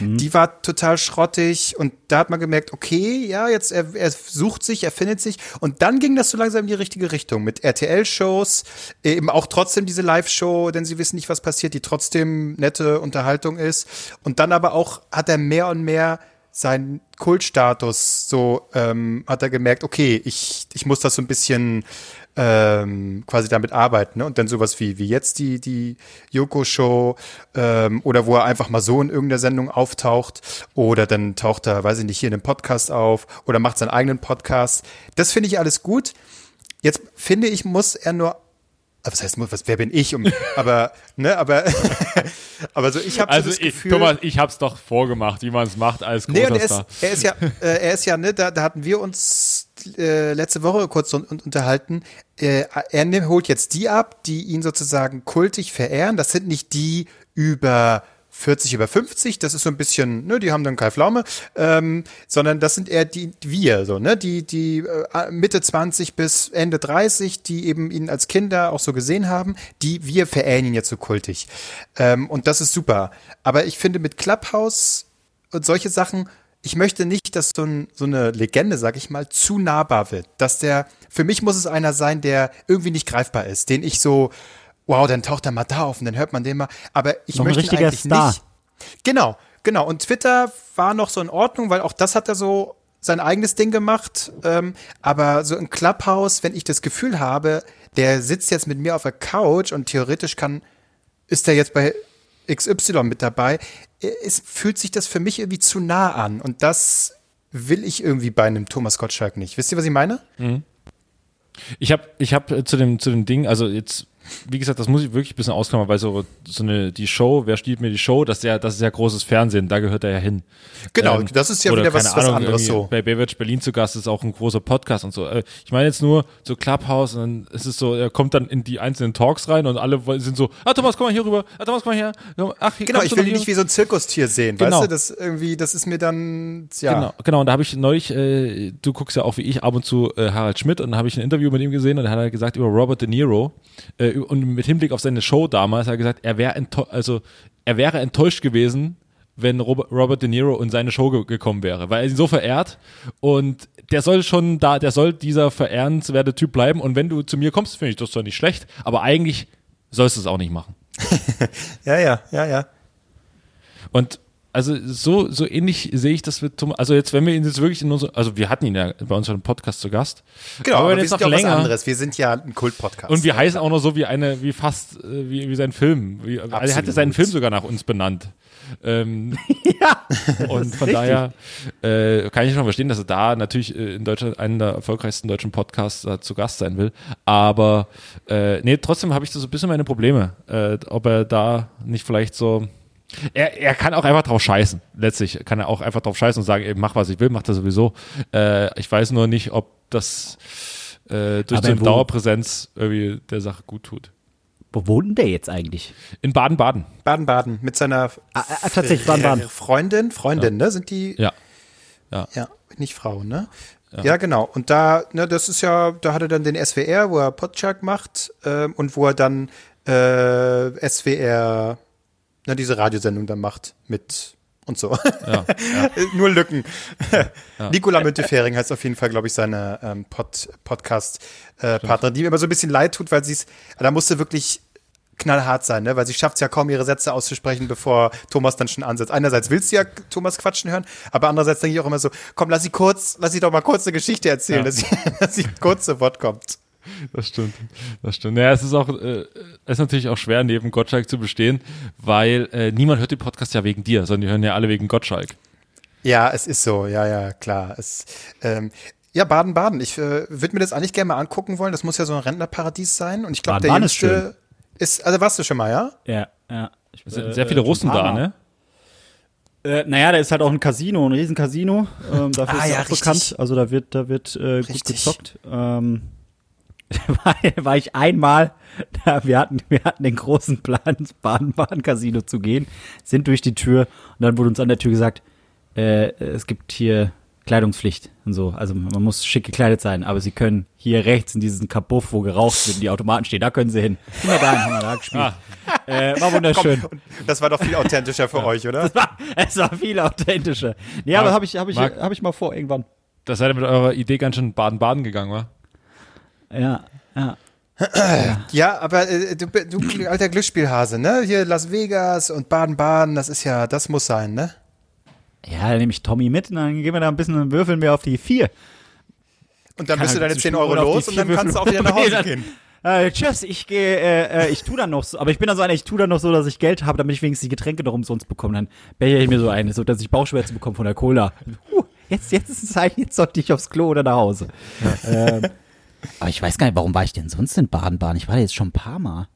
Die war total schrottig und da hat man gemerkt, okay, ja, jetzt er, er sucht sich, er findet sich. Und dann ging das so langsam in die richtige Richtung mit RTL-Shows, eben auch trotzdem diese Live-Show, denn sie wissen nicht, was passiert, die trotzdem nette Unterhaltung ist. Und dann aber auch hat er mehr und mehr seinen Kultstatus so ähm, hat er gemerkt, okay, ich, ich muss das so ein bisschen ähm, quasi damit arbeiten. Ne? Und dann sowas wie, wie jetzt die, die Yoko-Show ähm, oder wo er einfach mal so in irgendeiner Sendung auftaucht oder dann taucht er, weiß ich nicht, hier in einem Podcast auf oder macht seinen eigenen Podcast. Das finde ich alles gut. Jetzt finde ich, muss er nur aber was heißt, was, wer bin ich? Um, aber, ne, aber, aber so, ich habe Also so das ich, Gefühl. Thomas, ich hab's doch vorgemacht, wie man es macht als Nee, großer und er ist, er ist ja, äh, er ist ja, ne, da, da hatten wir uns äh, letzte Woche kurz un un- unterhalten. Äh, er nimmt, holt jetzt die ab, die ihn sozusagen kultig verehren. Das sind nicht die über 40, über 50, das ist so ein bisschen, ne, die haben dann Kai Pflaume, ähm, sondern das sind eher die, wir, so, ne, die, die äh, Mitte 20 bis Ende 30, die eben ihn als Kinder auch so gesehen haben, die wir verehren ihn jetzt so kultig. Ähm, und das ist super. Aber ich finde mit Clubhouse und solche Sachen, ich möchte nicht, dass so, ein, so eine Legende, sag ich mal, zu nahbar wird. Dass der, für mich muss es einer sein, der irgendwie nicht greifbar ist, den ich so, wow, dann taucht er mal da auf und dann hört man den mal. Aber ich ein möchte eigentlich Star. nicht. Genau, genau. Und Twitter war noch so in Ordnung, weil auch das hat er so sein eigenes Ding gemacht. Ähm, aber so im Clubhouse, wenn ich das Gefühl habe, der sitzt jetzt mit mir auf der Couch und theoretisch kann, ist er jetzt bei XY mit dabei, es fühlt sich das für mich irgendwie zu nah an. Und das will ich irgendwie bei einem Thomas Gottschalk nicht. Wisst ihr, was ich meine? Ich habe ich hab äh, zu dem, zu dem Ding, also jetzt wie gesagt, das muss ich wirklich ein bisschen ausklammern, weil so, so eine, die Show, wer stiehlt mir die Show, das ist ja, das ist ja großes Fernsehen, da gehört er ja hin. Genau, Ähm, das ist ja wieder was, was Ahnung, anderes so. Bei Baywatch Berlin zu Gast ist auch ein großer Podcast und so. Äh, Ich meine jetzt nur so Clubhouse und dann ist es so, er kommt dann in die einzelnen Talks rein und alle sind so, ah Thomas, komm mal hier rüber, ah Thomas, komm mal her. Ach, hier Genau, ich will ihn nicht wie so ein Zirkustier sehen, Genau. weißt du? Das irgendwie, das ist mir dann, ja. Genau, genau. Und da habe ich neulich, äh, du guckst ja auch wie ich ab und zu äh, Harald Schmidt und dann habe ich ein Interview mit ihm gesehen und da hat er gesagt über Robert De Niro äh, und mit Hinblick auf seine Show damals hat er gesagt, er wäre also er wäre enttäuscht gewesen, wenn Robert, De Niro in seine Show ge gekommen wäre, weil er ihn so verehrt und der soll schon da, der soll dieser verehrenswerte Typ bleiben und wenn du zu mir kommst, finde ich das zwar nicht schlecht, aber eigentlich sollst du es auch nicht machen. Ja, ja, ja, ja. Und also so, so ähnlich sehe ich das mit Thomas. Also jetzt, wenn wir ihn jetzt wirklich in unser, also wir hatten ihn ja bei unserem Podcast zu Gast. Genau, aber, wenn wir sind noch ja auch was länger- anderes. Wir sind ja ein Kult-Podcast. Und wir heißen auch noch so wie eine, wie fast, äh, wie, wie sein Film. Wie, also er hatte Absolut. seinen Film sogar nach uns benannt. Ähm, ja. Und von daher äh, kann ich schon verstehen, dass er da natürlich äh, in Deutschland einen der erfolgreichsten deutschen Podcasts äh, zu Gast sein will. Aber äh, nee, trotzdem habe ich da so ein bisschen meine Probleme, äh, ob er da nicht vielleicht so. Er, er kann auch einfach drauf scheißen. Letztlich kann er auch einfach drauf scheißen und sagen, ey, mach was ich will, mach das sowieso. Äh, ich weiß nur nicht, ob das äh, durch Aber wo- Dauerpräsenz irgendwie der Sache gut tut. Wo wohnt denn der jetzt eigentlich? In Baden-Baden. Baden-Baden mit seiner Ah, ah, tatsächlich, Baden-Baden. Freundin, Freundin, ne? Sind die, Ja. ja, nicht Frauen, ne? Ja. genau. Und da, ne, das ist ja, da hat er dann den SWR, wo er Podchuck macht ähm, und wo er dann äh, SWR, ne, diese Radiosendung dann macht mit und so. Ja, Nur Lücken. Nicola Müntefering heißt auf jeden Fall, glaube ich, seine ähm, Pod, Podcast-Partnerin, die mir immer so ein bisschen leid tut, weil sie es, da musste wirklich knallhart sein, ne? weil sie schafft es ja kaum, ihre Sätze auszusprechen, bevor Thomas dann schon ansetzt. Einerseits willst du ja Thomas quatschen hören, aber andererseits denke ich auch immer so, komm, lass sie kurz, lass sie doch mal kurz eine Geschichte erzählen, Ja. dass, sie, dass sie kurz zu Wort kommt. Das stimmt. Das stimmt. Naja, es ist auch, äh, es ist natürlich auch schwer, neben Gottschalk zu bestehen, weil äh, niemand hört den Podcast ja wegen dir, sondern die hören ja alle wegen Gottschalk. Ja, es ist so, ja, ja, klar. Es, ähm, ja, Baden-Baden. Ich äh, würde mir das eigentlich gerne mal angucken wollen. Das muss ja so ein Rentnerparadies sein. Und ich glaube, der ist jüngste ist, also warst du schon mal, ja? Ja, ja. Ich, Es sind äh, sehr viele äh, Russen da, ne? Äh, naja, da ist halt auch ein Casino, ein riesen Casino. Ähm, dafür Ah, ist ja, auch richtig. bekannt. Also da wird, da wird äh, gut gezockt. Ähm, war, war ich einmal, da, wir hatten, wir hatten den großen Plan, ins Baden-Baden-Casino zu gehen, sind durch die Tür und dann wurde uns an der Tür gesagt, äh, es gibt hier Kleidungspflicht und so. Also man muss schick gekleidet sein, aber sie können hier rechts in diesen Kabuff, wo geraucht wird, die Automaten stehen, da können sie hin. Wir dahin, haben wir da gespielt. Ah. Äh, war wunderschön. Und das war doch viel authentischer für euch, oder? Es war viel authentischer. Nee, aber Marc, habe ich, hab ich, Marc. hab ich mal vor, irgendwann. Das seid ihr mit eurer Idee ganz schön Baden-Baden gegangen, wa? Ja, ja. Ja, aber äh, du, du alter Glücksspielhase, ne? Hier Las Vegas und Baden-Baden, das ist ja, das muss sein, ne? Ja, dann nehme ich Tommy mit und dann gehen wir da ein bisschen und würfeln wir auf die vier. Und dann Kann bist du halt deine zu 10 Spiel Euro los und dann kannst du auch wieder nach Hause gehen. Äh, tschüss, ich gehe, äh, äh, ich tu dann noch so, aber ich bin dann so einer, ich tu dann noch so, dass ich Geld habe, damit ich wenigstens die Getränke noch umsonst bekomme. Dann becher ich mir so eine, so dass ich Bauchschmerzen bekomme von der Cola. Huh, jetzt, jetzt ist es Zeit, jetzt sollte ich aufs Klo oder nach Hause. ähm, aber ich weiß gar nicht, warum war ich denn sonst in Baden-Baden? Ich war da jetzt schon ein paar Mal.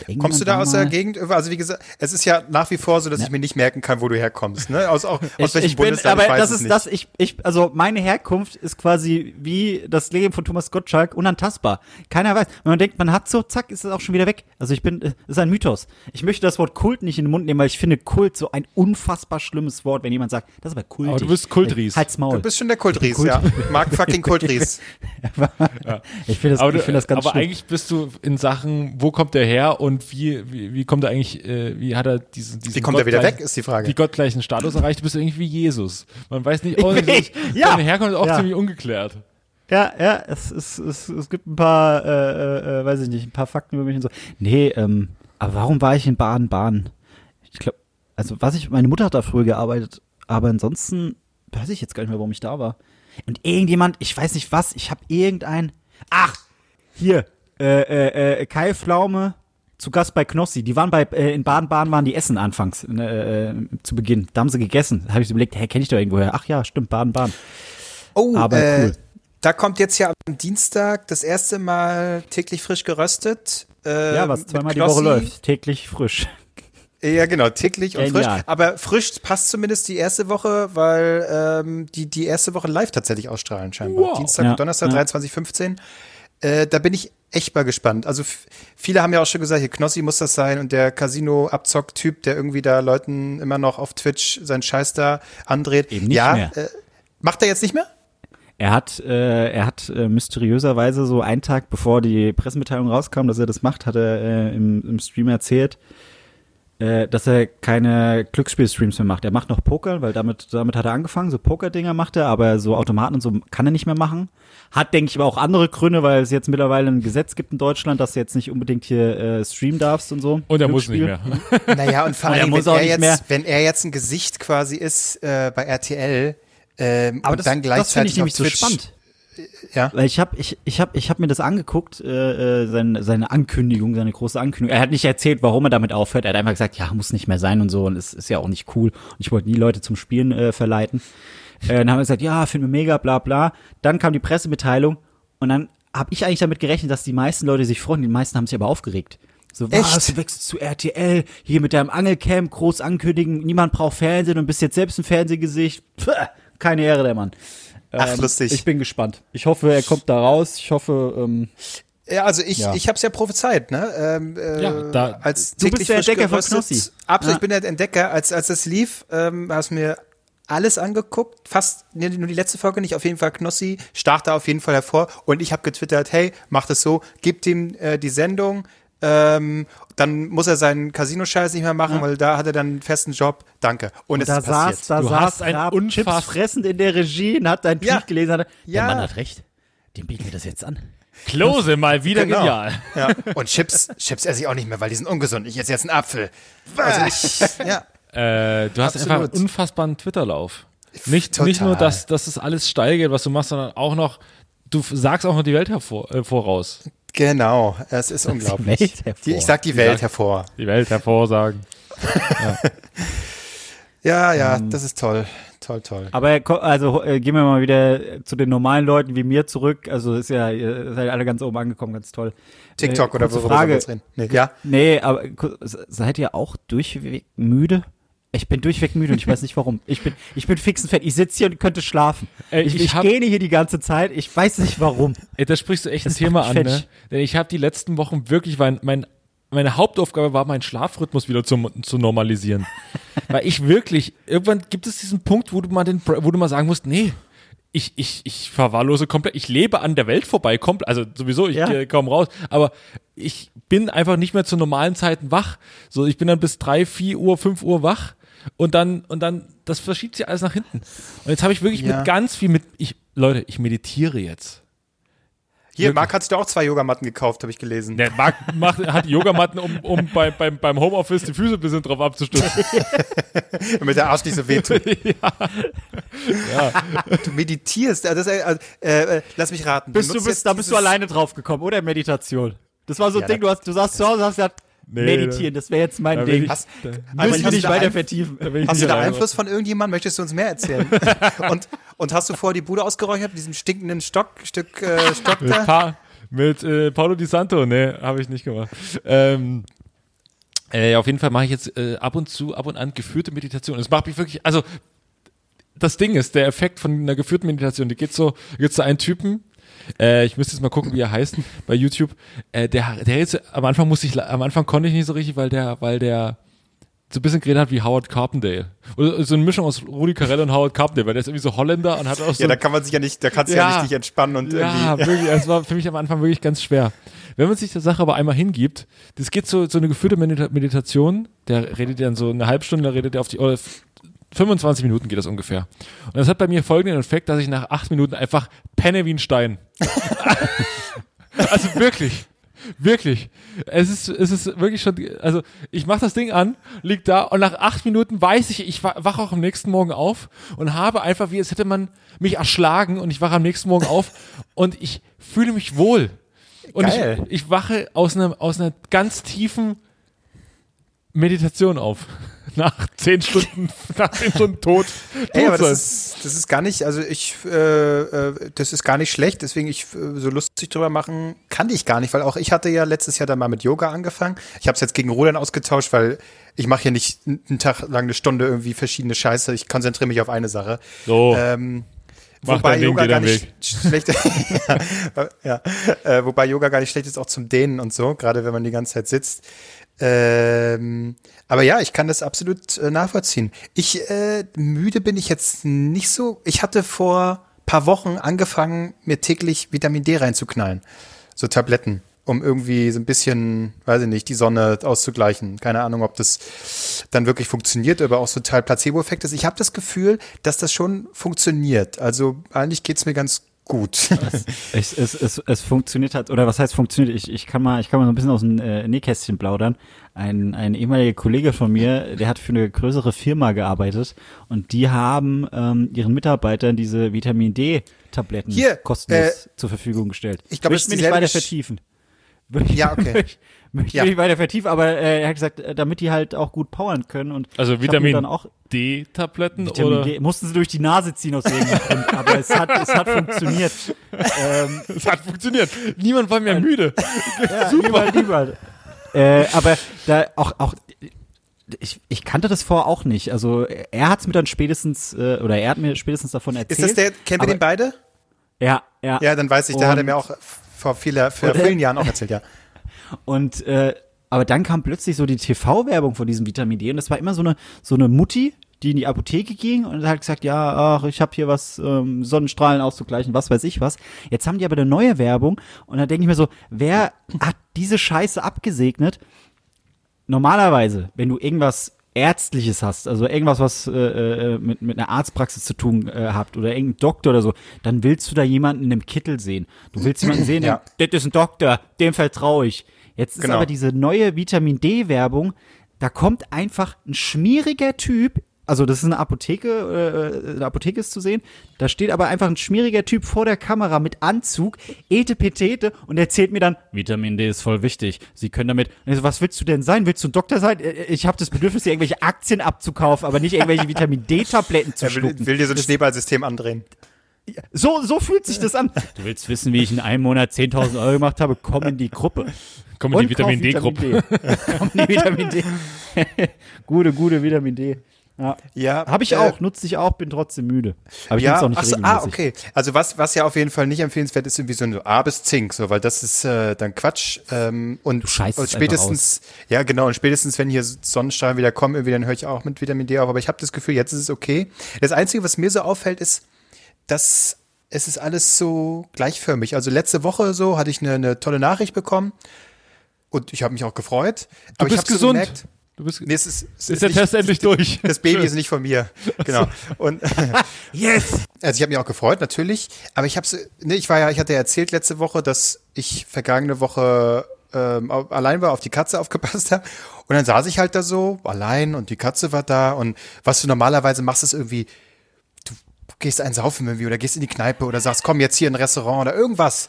Irgendwann Kommst du da aus der Gegend? Also wie gesagt, es ist ja nach wie vor so, dass ich mir nicht merken kann, wo du herkommst. Ne? Aus, auch, aus Ich, welchem ich bin, Bundesland, aber ich weiß das ist nicht. das, ich, ich, also meine Herkunft ist quasi wie das Leben von Thomas Gottschalk unantastbar. Keiner weiß. Wenn man denkt, man hat so, zack, ist es auch schon wieder weg. Also ich bin, das ist ein Mythos. Ich möchte das Wort Kult nicht in den Mund nehmen, weil ich finde Kult so ein unfassbar schlimmes Wort, wenn jemand sagt, das ist aber kultig. Aber du bist Kultries. Halt's Maul. Du bist schon der Kultries, Kult- ja. Mark fucking Kultries. ich finde das, Aber, ich finde das ganz aber schlimm. eigentlich bist du in Sachen, wo kommt der her und wie, wie, wie kommt er eigentlich, äh, wie hat er diesen, diesen Wie kommt er wieder weg, ist die Frage. Die gottgleichen Status erreicht, du bist irgendwie wie Jesus. Man weiß nicht, oh, Ich- Jesus, ja. seine Herkunft ist auch Ja. ziemlich ungeklärt. Ja, ja, es, es, es, es gibt ein paar, äh, äh, weiß ich nicht, ein paar Fakten über mich und so. Nee, ähm, aber warum war ich in Baden-Baden? Ich glaube, also was ich, meine Mutter hat da früher gearbeitet, aber ansonsten weiß ich jetzt gar nicht mehr, warum ich da war. Und irgendjemand, ich weiß nicht was, ich habe irgendein, ach, hier, äh, äh, äh, Kai Pflaume zu Gast bei Knossi. Die waren bei, äh, in Baden-Baden waren die Essen anfangs, äh, äh, zu Beginn. Da haben sie gegessen. Da habe ich so überlegt, hä, kenne ich doch irgendwoher. Ach ja, stimmt, Baden-Baden. Oh, Aber äh, cool. da kommt jetzt ja am Dienstag das erste Mal täglich frisch geröstet. Äh, Ja, was zweimal die. Woche läuft. Täglich frisch. Ja, genau, täglich und frisch. Genial. Aber frisch passt zumindest die erste Woche, weil ähm, die die erste Woche live tatsächlich ausstrahlen scheinbar. Wow. Dienstag Ja, und Donnerstag, ja. 23.15. Äh, da bin ich echt mal gespannt. Also viele haben ja auch schon gesagt, hier Knossi muss das sein und der Casino-Abzock-Typ, der irgendwie da Leuten immer noch auf Twitch seinen Scheiß da andreht. Eben nicht ja, mehr. Äh, macht er jetzt nicht mehr? Er hat, äh, er hat äh, mysteriöserweise so einen Tag bevor die Pressemitteilung rauskam, dass er das macht, hat er äh, im, im Stream erzählt, äh, dass er keine Glücksspiel-Streams mehr macht. Er macht noch Poker, weil damit, damit hat er angefangen. So Poker-Dinger macht er, aber so Automaten und so kann er nicht mehr machen. Hat, denke ich, aber auch andere Gründe, weil es jetzt mittlerweile ein Gesetz gibt in Deutschland, dass du jetzt nicht unbedingt hier äh, streamen darfst und so. Und er muss nicht mehr. Naja, und vor Und er allem, muss wenn auch er, nicht jetzt, mehr. wenn er jetzt ein Gesicht quasi ist äh, bei RTL ähm, Aber und das, dann das finde gleichzeitig ich nämlich so spannend. Ja. Weil ich habe ich, ich hab, ich hab mir das angeguckt, äh, äh, seine, seine Ankündigung, seine große Ankündigung. Er hat nicht erzählt, warum er damit aufhört. Er hat einfach gesagt, ja, muss nicht mehr sein und so. Und es ist ja auch nicht cool. Und ich wollte nie Leute zum Spielen äh, verleiten. Äh, dann haben wir gesagt, ja, finden wir mega, bla bla. Dann kam die Pressemitteilung und dann habe ich eigentlich damit gerechnet, dass die meisten Leute sich freuen. Die meisten haben sich aber aufgeregt. So, was, Echt? du wechselst zu RTL, hier mit deinem Angelcamp, groß ankündigen, niemand braucht Fernsehen und bist jetzt selbst ein Fernsehgesicht. Pff, keine Ehre, der Mann. Ach, Ähm, lustig. Ich bin gespannt. Ich hoffe, er kommt da raus. Ich hoffe, ähm, Ja, also ich, Ja. ich habe es ja prophezeit, ne? Ähm, äh, Ja, da- als Du bist täglich der Entdecker von. Knossi. Absolut, Ja. ich bin der Entdecker. Als, als es lief, ähm, hast mir alles angeguckt, fast nee, nur die letzte Folge nicht, auf jeden Fall Knossi, stach da auf jeden Fall hervor und ich habe getwittert, hey, macht es so, gebt ihm äh, die Sendung, ähm, dann muss er seinen Casino-Scheiß nicht mehr machen, weil da hat er dann einen festen Job. Danke. Und, es da ist passiert. saß, da Du saß ein unfass- Chips fressend in der Regie und hat dein Tweet Ja. gelesen. Hat, Ja. Der Mann hat recht. Dem bieten wir das jetzt an. Klose, mal wieder Genau. genial. Ja. Und Chips, Chips esse ich auch nicht mehr, weil die sind ungesund. Ich esse jetzt einen Apfel. Also ich, ja. Äh, du hast einfach Absolut. einen unfassbaren Twitterlauf. Nicht, Total. nicht nur, dass, dass es alles steil geht, was du machst, sondern auch noch, du sagst auch noch die Welt hervor, äh, voraus. Genau, es ist unglaublich. Welt hervor. Die, ich sag die Welt sag- hervor. Die Welt hervorsagen. Ja, ja, Ähm. das ist toll. Toll, toll. Aber also äh, gehen wir mal wieder zu den normalen Leuten wie mir zurück. Also ist ja, ihr seid alle ganz oben angekommen, ganz toll. TikTok äh, oder worüber Frage. wir jetzt reden? Nee, ja. Nee, aber seid ihr auch durchweg müde? Ich bin durchweg müde und ich weiß nicht warum. Ich bin, ich bin fix und fett. Ich sitze hier und könnte schlafen. Ey, ich ich ich hab- gähne hier die ganze Zeit. Ich weiß nicht warum. Ey, da sprichst du echt ein Das Thema macht an, ne? Denn ich habe die letzten Wochen wirklich, mein, mein, meine Hauptaufgabe war, meinen Schlafrhythmus wieder zu, zu normalisieren. Weil ich wirklich, irgendwann gibt es diesen Punkt, wo du mal den, wo du mal sagen musst, nee, ich, ich, ich verwahrlose komplett, ich lebe an der Welt vorbei, komplett, also sowieso, ich Ja. gehe kaum raus, aber ich bin einfach nicht mehr zu normalen Zeiten wach. So, ich bin dann bis drei, vier Uhr, fünf Uhr wach und dann, und dann, das verschiebt sich alles nach hinten. Und jetzt habe ich wirklich Ja. mit ganz viel mit, ich, Leute, ich meditiere jetzt. Hier, Marc hat sich doch auch zwei Yogamatten gekauft, habe ich gelesen. Der Marc macht, hat die Yogamatten, um, um bei, beim, beim Homeoffice die Füße ein bisschen drauf abzustützen. Damit der Arsch nicht so wehtut. Du meditierst. Also das, äh, äh, äh, lass mich raten. Bist du bist, da bist du alleine drauf gekommen, oder? Meditation. Das war so ein Ja, Ding, da- du, hast, du saßt zu Hause und hast gesagt, Nee, meditieren, das wäre jetzt mein da Ding. ich- Hast, Da- Müssen wir du nicht da weiter vertiefen. Da Hast du da. Einfluss von irgendjemandem? Möchtest du uns mehr erzählen? und, und hast du vorher die Bude ausgeräuchert mit diesem stinkenden Stock, Stück äh, Stock Mit, da? pa mit äh, Paulo Di Santo, nee, habe ich nicht gemacht. Ähm, äh, auf jeden Fall mache ich jetzt äh, ab und zu, ab und an geführte Meditation. Es macht mich wirklich, also das Ding ist, der Effekt von einer geführten Meditation, die geht so, gibt so einen Typen, äh, ich müsste jetzt mal gucken, wie er heißt bei YouTube. Äh, der, der jetzt, am Anfang musste ich, am Anfang konnte ich nicht so richtig, weil der, weil der so ein bisschen geredet hat wie Howard Carpendale. Oder so eine Mischung aus Rudi Carell und Howard Carpendale, weil der ist irgendwie so Holländer und hat auch so. Ja, da kann man sich ja nicht, da kannst du ja, Ja. nicht dich entspannen und Ja, irgendwie. wirklich. Es war für mich am Anfang wirklich ganz schwer. Wenn man sich der Sache aber einmal hingibt, das geht so, so eine geführte Medita Meditation, der redet dann so eine halbe Stunde, redet er auf die, oder 25 Minuten geht das ungefähr. Und das hat bei mir folgenden Effekt, dass ich nach acht Minuten einfach penne wie ein Stein. also wirklich. Wirklich. Es ist, es ist wirklich schon, also ich mache das Ding an, lieg da und nach acht Minuten weiß ich, ich wa- wache auch am nächsten Morgen auf und habe einfach, wie als hätte man mich erschlagen und ich wache am nächsten Morgen auf und ich fühle mich wohl. Und Geil. ich, ich wache aus einer, aus einer ganz tiefen Meditation auf. Nach zehn Stunden, nach zehn Stunden tot. Ey, aber das ist, das ist gar nicht, also ich, äh, äh, das ist gar nicht schlecht, deswegen ich äh, so lustig drüber machen kann ich gar nicht, weil auch ich hatte ja letztes Jahr dann mal mit Yoga angefangen. Ich habe es jetzt gegen Rudern ausgetauscht, weil ich mache hier nicht einen Tag lang eine Stunde irgendwie verschiedene Scheiße. Ich konzentriere mich auf eine Sache. So. Ähm, wobei Yoga gar nicht schlecht ja, ja, äh, wobei Yoga gar nicht schlecht ist auch zum Dehnen und so, gerade wenn man die ganze Zeit sitzt. Ähm, aber ja, ich kann das absolut äh, nachvollziehen. Ich äh, müde bin ich jetzt nicht so. Ich hatte vor paar Wochen angefangen, mir täglich Vitamin D reinzuknallen, so Tabletten, um irgendwie so ein bisschen, weiß ich nicht, die Sonne auszugleichen. Keine Ahnung, ob das dann wirklich funktioniert, aber auch so Teil Placebo-Effekt ist. Ich habe das Gefühl, dass das schon funktioniert. Also eigentlich geht's mir ganz gut. Es, es, es, es funktioniert halt, oder was heißt funktioniert? Ich, ich kann mal, ich kann mal so ein bisschen aus dem äh, Nähkästchen plaudern. Ein, ein ehemaliger Kollege von mir, der hat für eine größere Firma gearbeitet und die haben ähm, ihren Mitarbeitern diese Vitamin D-Tabletten kostenlos äh, zur Verfügung gestellt. ich glaub, Möchten es ist wir nicht weiter vertiefen. Ja, okay. möchte- Möchte Ja. ich nicht weiter vertiefen, aber äh, er hat gesagt, äh, damit die halt auch gut powern können und Also Vitamin dann auch D-Tabletten Vitamin oder? D mussten sie durch die Nase ziehen aus irgendeinem Grund, aber es hat, es hat funktioniert. Ähm, Es hat funktioniert. Niemand war mehr müde. Ja, Super. Lieber, Äh, aber da auch, auch ich, ich kannte das vorher auch nicht. Also er hat es mir dann spätestens, äh, oder er hat mir spätestens davon Ist erzählt. das der, kennen wir aber- den beide? Ja, ja. Ja, dann weiß ich, der hat er mir auch vor vieler, vor Oder- vielen Jahren auch erzählt, ja. Und äh, aber dann kam plötzlich so die TV-Werbung von diesem Vitamin D und das war immer so eine so eine Mutti, die in die Apotheke ging und hat gesagt, ja, ach, ich habe hier was ähm, Sonnenstrahlen auszugleichen, was weiß ich was. Jetzt haben die aber eine neue Werbung und da denke ich mir so, wer hat diese Scheiße abgesegnet? Normalerweise, wenn du irgendwas Ärztliches hast, also irgendwas, was äh, äh, mit, mit einer Arztpraxis zu tun äh, habt oder irgendein Doktor oder so, dann willst du da jemanden in einem Kittel sehen. Du willst jemanden sehen, Ja. der, das ist ein Doktor, dem vertraue ich. Jetzt ist Genau. aber diese neue Vitamin D-Werbung, da kommt einfach ein schmieriger Typ, also das ist eine Apotheke, äh, eine Apotheke ist zu sehen, da steht aber einfach ein schmieriger Typ vor der Kamera mit Anzug, Etepetete und erzählt mir dann, Vitamin D ist voll wichtig, Sie können damit, so, was willst du denn sein? Willst du ein Doktor sein? Äh, Ich habe das Bedürfnis, dir irgendwelche Aktien abzukaufen, aber nicht irgendwelche Vitamin D-Tabletten zu Er will, schlucken. will dir so ein Schneeballsystem andrehen. So, so fühlt sich das an. Du willst wissen, wie ich in einem Monat 10.000 Euro gemacht habe? Komm in die Gruppe. Komm in die Vitamin D-Gruppe. Komm in die Vitamin D. gute, gute Vitamin D. Ja. Ja. Habe ich äh, auch, nutze ich auch, bin trotzdem müde. Aber ich ja, auch nicht so, regelmäßig. ah, okay. Also was, was ja auf jeden Fall nicht empfehlenswert ist, irgendwie so ein A bis Zink, so, weil das ist äh, dann Quatsch. Ähm, und, Du scheißt und spätestens, ja genau, und spätestens, wenn hier Sonnenstrahlen wieder kommen, irgendwie, dann höre ich auch mit Vitamin D auf. Aber ich habe das Gefühl, jetzt ist es okay. Das Einzige, was mir so auffällt, ist, dass es ist alles so gleichförmig. Also letzte Woche so hatte ich eine, eine tolle Nachricht bekommen und ich habe mich auch gefreut. Du aber ich bist so gesund. gemerkt, Du bist, nee, es ist, es ist der nicht- Test endlich durch. das Baby ist nicht von mir. Genau. Und Yes! also ich habe mich auch gefreut, natürlich. Aber ich habe ne, ich war ja, ich hatte ja erzählt letzte Woche, dass ich vergangene Woche ähm, allein war, auf die Katze aufgepasst habe. Und dann saß ich halt da so, allein und die Katze war da. Und was du normalerweise machst, ist irgendwie, gehst einen saufen irgendwie oder gehst in die Kneipe oder sagst, komm jetzt hier in ein Restaurant oder irgendwas.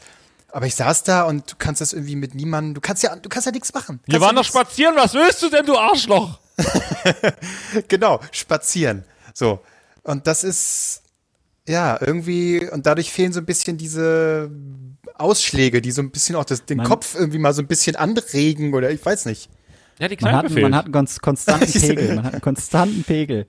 Aber ich saß da und du kannst das irgendwie mit niemandem, du kannst ja, du kannst ja nichts machen. Wir waren ja doch spazieren. Was willst du denn, du Arschloch? Genau, spazieren. So. Und das ist, ja, irgendwie, und dadurch fehlen so ein bisschen diese Ausschläge, die so ein bisschen auch das, den Man- Kopf irgendwie mal so ein bisschen anregen oder ich weiß nicht. Ja, die Man hat, Kneipe man hat einen ganz konstanten Pegel. Man hat einen konstanten Pegel.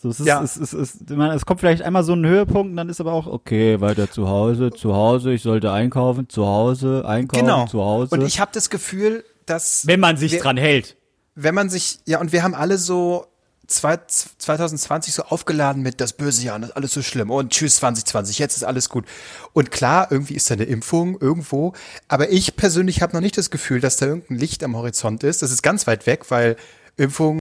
So, es, ist, Ja. es, es, es, man, es kommt vielleicht einmal so ein Höhepunkt und dann ist aber auch, okay, weiter zu Hause, zu Hause, ich sollte einkaufen, zu Hause, einkaufen, Genau. zu Hause. Und ich habe das Gefühl, dass wenn man sich wir- dran hält. wenn man sich, ja, und wir haben alle so zwei, 2020 so aufgeladen mit das böse Jahr, und das ist alles so schlimm und tschüss 2020, jetzt ist alles gut. Und klar, irgendwie ist da eine Impfung irgendwo, aber ich persönlich habe noch nicht das Gefühl, dass da irgendein Licht am Horizont ist. Das ist ganz weit weg, weil Impfung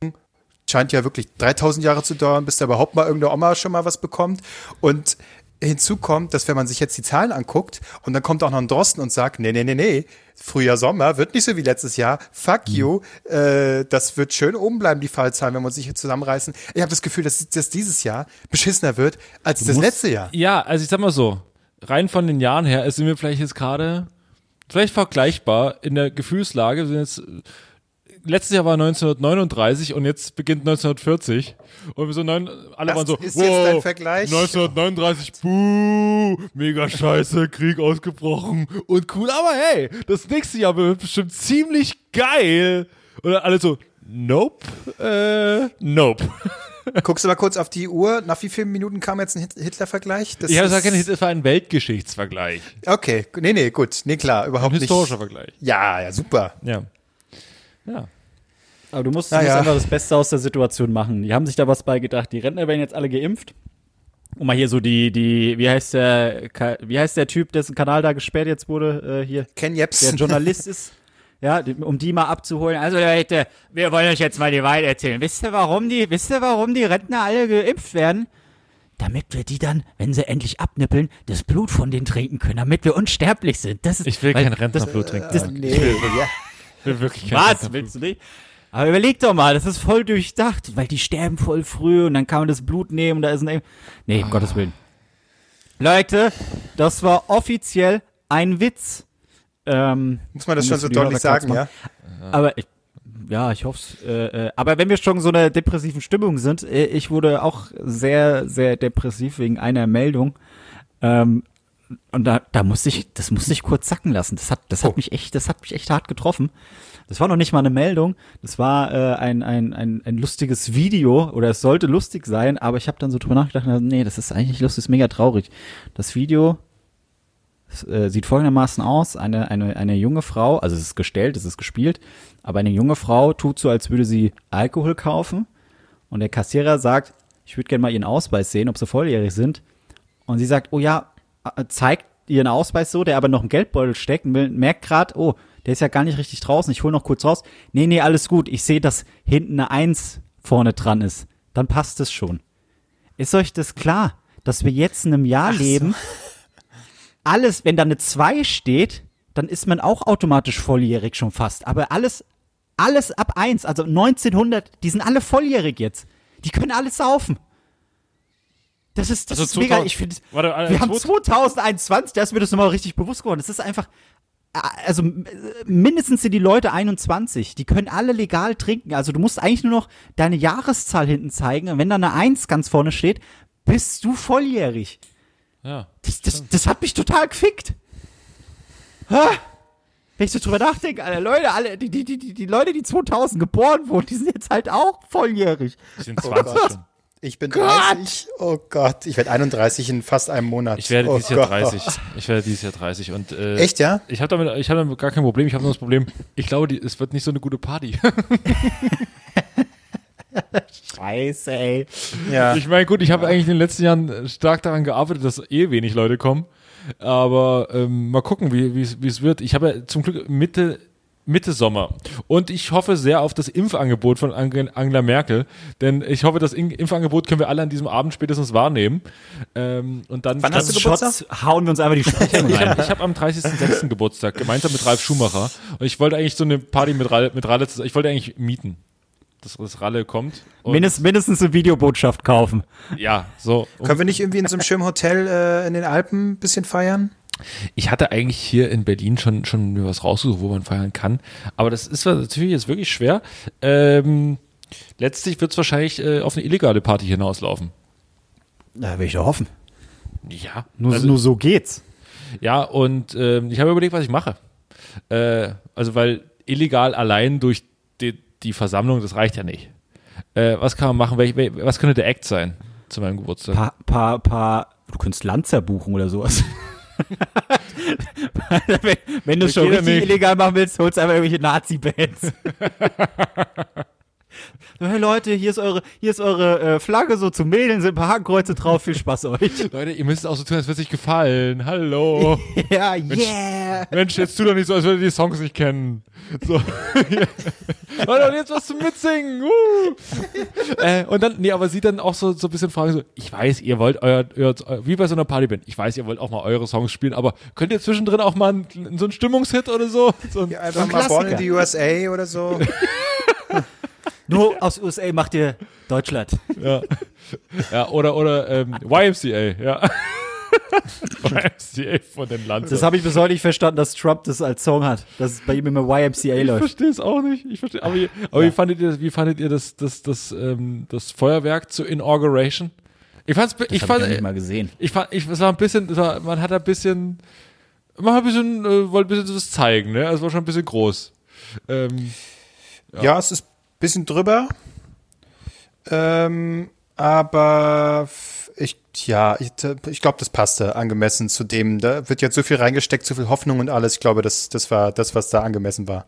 scheint ja wirklich 3000 Jahre zu dauern, bis da überhaupt mal irgendeine Oma schon mal was bekommt. Und hinzu kommt, dass wenn man sich jetzt die Zahlen anguckt und dann kommt auch noch ein Drosten und sagt, nee, nee, nee, nee, Frühjahr, Sommer wird nicht so wie letztes Jahr, fuck you, äh, das wird schön oben bleiben, die Fallzahlen, wenn wir uns hier zusammenreißen. Ich habe das Gefühl, dass das dieses Jahr beschissener wird als das musst- letzte Jahr. Ja, also ich sag mal so, rein von den Jahren her sind wir vielleicht jetzt gerade vielleicht vergleichbar in der Gefühlslage. Wir sind jetzt letztes Jahr war 1939 und jetzt beginnt 1940. Und wir so neun, alle Das waren so, ist jetzt wow, dein Vergleich? 1939, buh, mega scheiße, Krieg ausgebrochen und cool. Aber hey, das nächste Jahr wird bestimmt ziemlich geil. Und dann alle so, nope, äh, nope. Guckst du mal kurz auf die Uhr. Nach wie vielen Minuten kam jetzt ein Hit- Hitler-Vergleich? Das Ich habe ist- gesagt, das war ein Weltgeschichtsvergleich. Okay, nee, nee, gut. Nee, klar, überhaupt Ein nicht. historischer Vergleich. Ja, ja, super. Ja. Ja. Aber du musst, ja. einfach das Beste aus der Situation machen. Die haben sich da was bei gedacht. Die Rentner werden jetzt alle geimpft. Und mal hier so die, die, wie heißt der, wie heißt der Typ, dessen Kanal da gesperrt jetzt wurde, äh, hier, Ken der Jebsen. Journalist ist. Ja, die- um die mal abzuholen. Also Leute, wir wollen euch jetzt mal die Wahrheit erzählen. Wisst ihr, warum die, wisst ihr, warum die Rentner alle geimpft werden? Damit wir die dann, wenn sie endlich abnippeln, das Blut von denen trinken können, damit wir unsterblich sind. Das ist, Ich will kein das- Rentnerblut trinken. Äh, nee, ja. Ich will wirklich kein Was? Willst du nicht? Aber überleg doch mal, das ist voll durchdacht, weil die sterben voll früh und dann kann man das Blut nehmen und da ist ein. Nee, um Gottes Willen. Leute, das war offiziell ein Witz. Ähm, Muss man das schon so deutlich sagen, ja? aber ich, ja, ich hoffe es. Äh, äh, aber wenn wir schon so einer depressiven Stimmung sind, äh, ich wurde auch sehr, sehr depressiv wegen einer Meldung. Ähm, und da, da musste ich, das musste ich kurz sacken lassen. Das hat, das hat mich echt, das hat mich echt hart getroffen. Das war noch nicht mal eine Meldung. Das war äh, ein, ein, ein, ein lustiges Video oder es sollte lustig sein, aber ich habe dann so drüber nachgedacht, na, nee, das ist eigentlich nicht lustig, das ist mega traurig. Das Video äh, sieht folgendermaßen aus: eine, eine, eine junge Frau, also es ist gestellt, es ist gespielt, aber eine junge Frau tut so, als würde sie Alkohol kaufen und der Kassierer sagt, ich würde gerne mal ihren Ausweis sehen, ob sie volljährig sind. Und sie sagt, oh ja, zeigt ihren Ausweis so, der aber noch im Geldbeutel steckt und will, merkt gerade, oh, der ist ja gar nicht richtig draußen, ich hole noch kurz raus. Nee, nee, alles gut, ich sehe, dass hinten eine Eins vorne dran ist. Dann passt es schon. Ist euch das klar, dass wir jetzt in einem Jahr leben, alles, wenn da eine 2 steht, dann ist man auch automatisch volljährig schon fast. Aber alles, alles ab 1, also 1900, die sind alle volljährig jetzt. Die können alles saufen. Das ist, das Also ist mega, 2000 ich finde, Warte, äh, wir haben 2000 2021, da ist mir das nochmal richtig bewusst geworden. Das ist einfach, äh, also äh, mindestens sind die Leute 21, die können alle legal trinken. Also du musst eigentlich nur noch deine Jahreszahl hinten zeigen. Und wenn da eine 1 ganz vorne steht, bist du volljährig. Ja. Das, das, das hat mich total gefickt. Ha! Wenn ich so drüber nachdenke, alle Leute, alle, die, die, die, die, die Leute, die 2000 geboren wurden, die sind jetzt halt auch volljährig. Die sind 20 schon. Ich bin 30. Oh Gott, ich werde 31 in fast einem Monat. Ich werde oh dieses Jahr Gott. 30. Ich werde dieses Jahr 30 und äh, Echt, ja? Ich habe damit, ich habe damit gar kein Problem. Ich habe nur das Problem. Ich glaube, die, es wird nicht so eine gute Party. Scheiße, ey. Ja. Ich meine, gut, ich habe eigentlich in den letzten Jahren stark daran gearbeitet, dass eh wenig Leute kommen. Aber ähm, mal gucken, wie wie es- wie es wird. Ich habe ja zum Glück Mitte Mitte Sommer. Und ich hoffe sehr auf das Impfangebot von Angel- Angela Merkel. Denn ich hoffe, das Impfangebot können wir alle an diesem Abend spätestens wahrnehmen. Ähm, und dann Wann hast du dann- Geburtstag? Shots hauen wir uns einfach die Sprecher ich rein. habe ich hab am 30.06. Geburtstag, gemeinsam mit Ralf Schumacher. Und ich wollte eigentlich so eine Party mit Ralle, mit Ralle zusammen, ich wollte eigentlich mieten. Dass das Ralle kommt. Und Mindest, mindestens eine Videobotschaft kaufen. ja, so. Können wir nicht irgendwie in so einem schönen Hotel äh, in den Alpen ein bisschen feiern? Ich hatte eigentlich hier in Berlin schon, schon mir was rausgesucht, wo man feiern kann. Aber das ist natürlich jetzt wirklich schwer. Ähm, letztlich wird es wahrscheinlich äh, auf eine illegale Party hinauslaufen. Da will ich doch hoffen. Ja. Nur, also, nur so geht's. Ja, und ähm, ich habe überlegt, was ich mache. Äh, also, weil illegal allein durch die, die Versammlung, das reicht ja nicht. Äh, was kann man machen? Welch, wel- was könnte der Act sein zu meinem Geburtstag? Paar, paar, paar, du könntest Lanzer buchen oder sowas. wenn, du Das schon richtig nicht. illegal machen willst, holst einfach irgendwelche Nazi-Bands. so, hey Leute, hier ist eure, hier ist eure äh, Flagge so zum Mädeln, sind ein paar Hakenkreuze drauf, viel Spaß euch. Leute, ihr müsst es auch so tun, als würde es euch gefallen. Hallo. ja, yeah. Mensch, jetzt tu doch nicht so, als würdet ihr die Songs nicht kennen. So. Leute, und jetzt was zum Mitsingen. Uh. äh, und dann, nee, aber sie dann auch so, so ein bisschen fragen, so, ich weiß, ihr wollt euer, euer, wie bei so einer Partyband, ich weiß, ihr wollt auch mal eure Songs spielen, aber könnt ihr zwischendrin auch mal einen, so einen Stimmungshit oder so? so ein, Ja, einfach ein mal Born in the USA oder so. Nur aus USA macht ihr Deutschland. ja. ja, oder, oder ähm, YMCA, ja. YMCA von den Land. Das habe ich bis heute nicht verstanden, dass Trump das als Song hat, dass es bei ihm immer YMCA Ich läuft. verstehe es auch nicht. Ich verstehe. Aber, wie- aber wie fandet ihr, wie fandet ihr das, das, das, ähm, das Feuerwerk zur Inauguration? Ich fand's, ich Das hab fand, ich nicht mal gesehen. ich fand, ich, es war ein bisschen, war, man hat ein bisschen, man hat ein bisschen, äh, wollte ein bisschen was zeigen, ne? Also es war schon ein bisschen groß. Ähm, Ja, es ist bisschen drüber. Ähm, aber ich, ja, ich, ich glaube, das passte angemessen zu dem. Da wird jetzt so viel reingesteckt, so viel Hoffnung und alles. Ich glaube, das, das war das, was da angemessen war.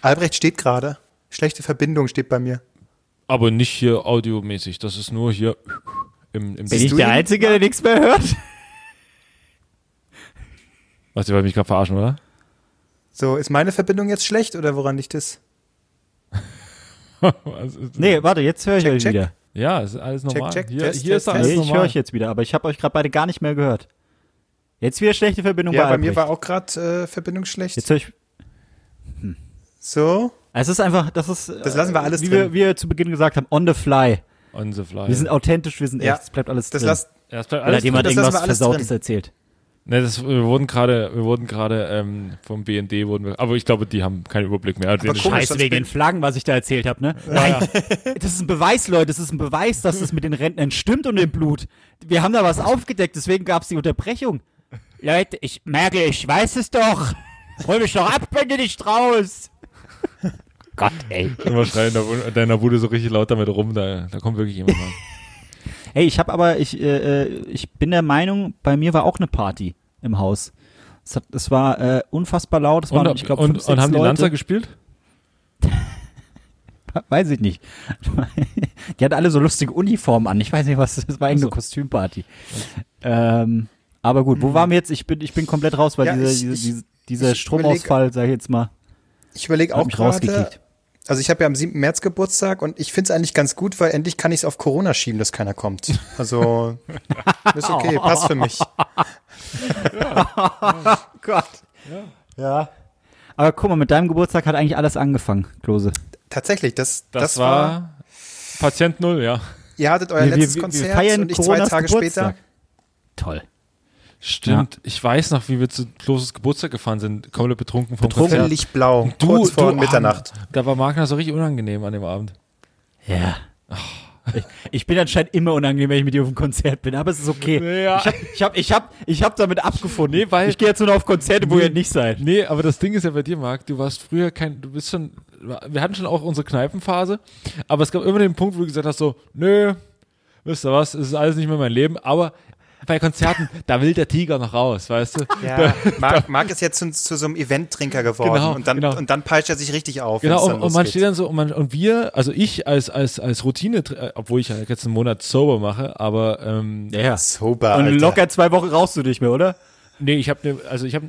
Albrecht steht gerade. Schlechte Verbindung steht bei mir. aber nicht hier audiomäßig. Das ist nur hier im, im Bin ich du der? Einzige, der nichts mehr hört? Was, ihr wollt mich gerade verarschen, oder? So, ist meine Verbindung jetzt schlecht oder woran liegt es? Nee, warte, jetzt höre ich Check, euch check. wieder. Ja, es ist alles normal. check, hier Test, hier Test, ist alles Nee, ich höre normal. euch jetzt wieder, aber ich habe euch gerade beide gar nicht mehr gehört. Jetzt wieder schlechte Verbindung Ja, bei bei mir war auch gerade äh, Verbindung schlecht. Jetzt höre ich. So, Es ist einfach, das ist. Das lassen wir alles wie drin. wir, wie wir zu Beginn gesagt haben, on the fly. On the fly. Wir sind authentisch, wir sind Ja. echt. Es bleibt alles das drin. lasst. ja, es bleibt Oder alles hat jemand das irgendwas Versautes drin. erzählt? Ne, das, wir wurden gerade, wir wurden gerade ähm, vom BND wurden wir, aber ich glaube, die haben keinen Überblick mehr. Aber Scheiße wegen den Flaggen, was ich da erzählt habe, ne? Nein, das ist ein Beweis, Leute. Das ist ein Beweis, dass das mit den Rentnern stimmt und dem Blut. Wir haben da was aufgedeckt, deswegen gab es die Unterbrechung. Leute, ich merke, ich weiß es doch. Hol mich doch ab, wenn du dich traust. Gott, ey. Immer schreien in deiner Bude so richtig laut damit rum, da, da kommt wirklich jemand an. Hey, ich habe aber, ich, äh, äh, ich bin der Meinung, bei mir war auch eine Party im Haus. Es, hat, es war äh, unfassbar laut. Es waren, Und, ich glaube, und, und haben die Lanzer gespielt? Weiß ich nicht. Die hatten alle so lustige Uniformen an. Ich weiß nicht, was das war. Irgendeine so. Kostümparty. Ähm, aber gut, wo waren wir jetzt? Ich bin, ich bin komplett raus, weil Ja, dieser, ich- dieser, ich- dieser, Stromausfall, sag ich jetzt mal, Ich überlege hat auch mich gerade. Also ich habe ja am 7. März Geburtstag und ich finde es eigentlich ganz gut, weil endlich kann ich es auf Corona schieben, dass keiner kommt. Also ist okay, passt für mich. Gott. Ja. Aber guck mal, mit deinem Geburtstag hat eigentlich alles angefangen, Klose. Tatsächlich, das, Das, das, war, war. Patient Null, ja. Ihr hattet euer letztes Konzert und ich zwei Coronas Tage Geburtstag. später. Toll. Stimmt. Ich weiß noch, wie wir zu Kloses Geburtstag gefahren sind, komplett betrunken vom Betrunken? Konzert. Völlig blau, Du- kurz vor du- Mitternacht. ah, Da war Magner so richtig unangenehm an dem Abend. Ja. Ich, ich bin anscheinend immer unangenehm, wenn ich mit dir auf dem Konzert bin, aber es ist okay. Ja. Ich habe ich hab, ich hab, ich hab damit abgefunden. Nee, weil- ich gehe jetzt nur noch auf Konzerte, wo ihr nicht seid. Nee, aber das Ding ist ja bei dir, Marc, du warst früher kein, du bist schon, wir hatten schon auch unsere Kneipenphase, aber es gab immer den Punkt, wo du gesagt hast so, nö, wisst ihr was, es ist alles nicht mehr mein Leben, aber bei Konzerten, da will der Tiger noch raus, weißt du? Ja, Marc, Marc ist jetzt zu, zu so einem Event-Trinker geworden Genau, und, dann, genau. und dann peitscht er sich richtig auf. Genau, und, und man steht dann so, und, man, und wir, also ich als, als, als Routine, äh, obwohl ich ja jetzt einen Monat sober mache, aber ähm, Ja. Sober, Und Alter. locker zwei Wochen rauchst du nicht mehr, oder? nee, ich habe ne, also ich habe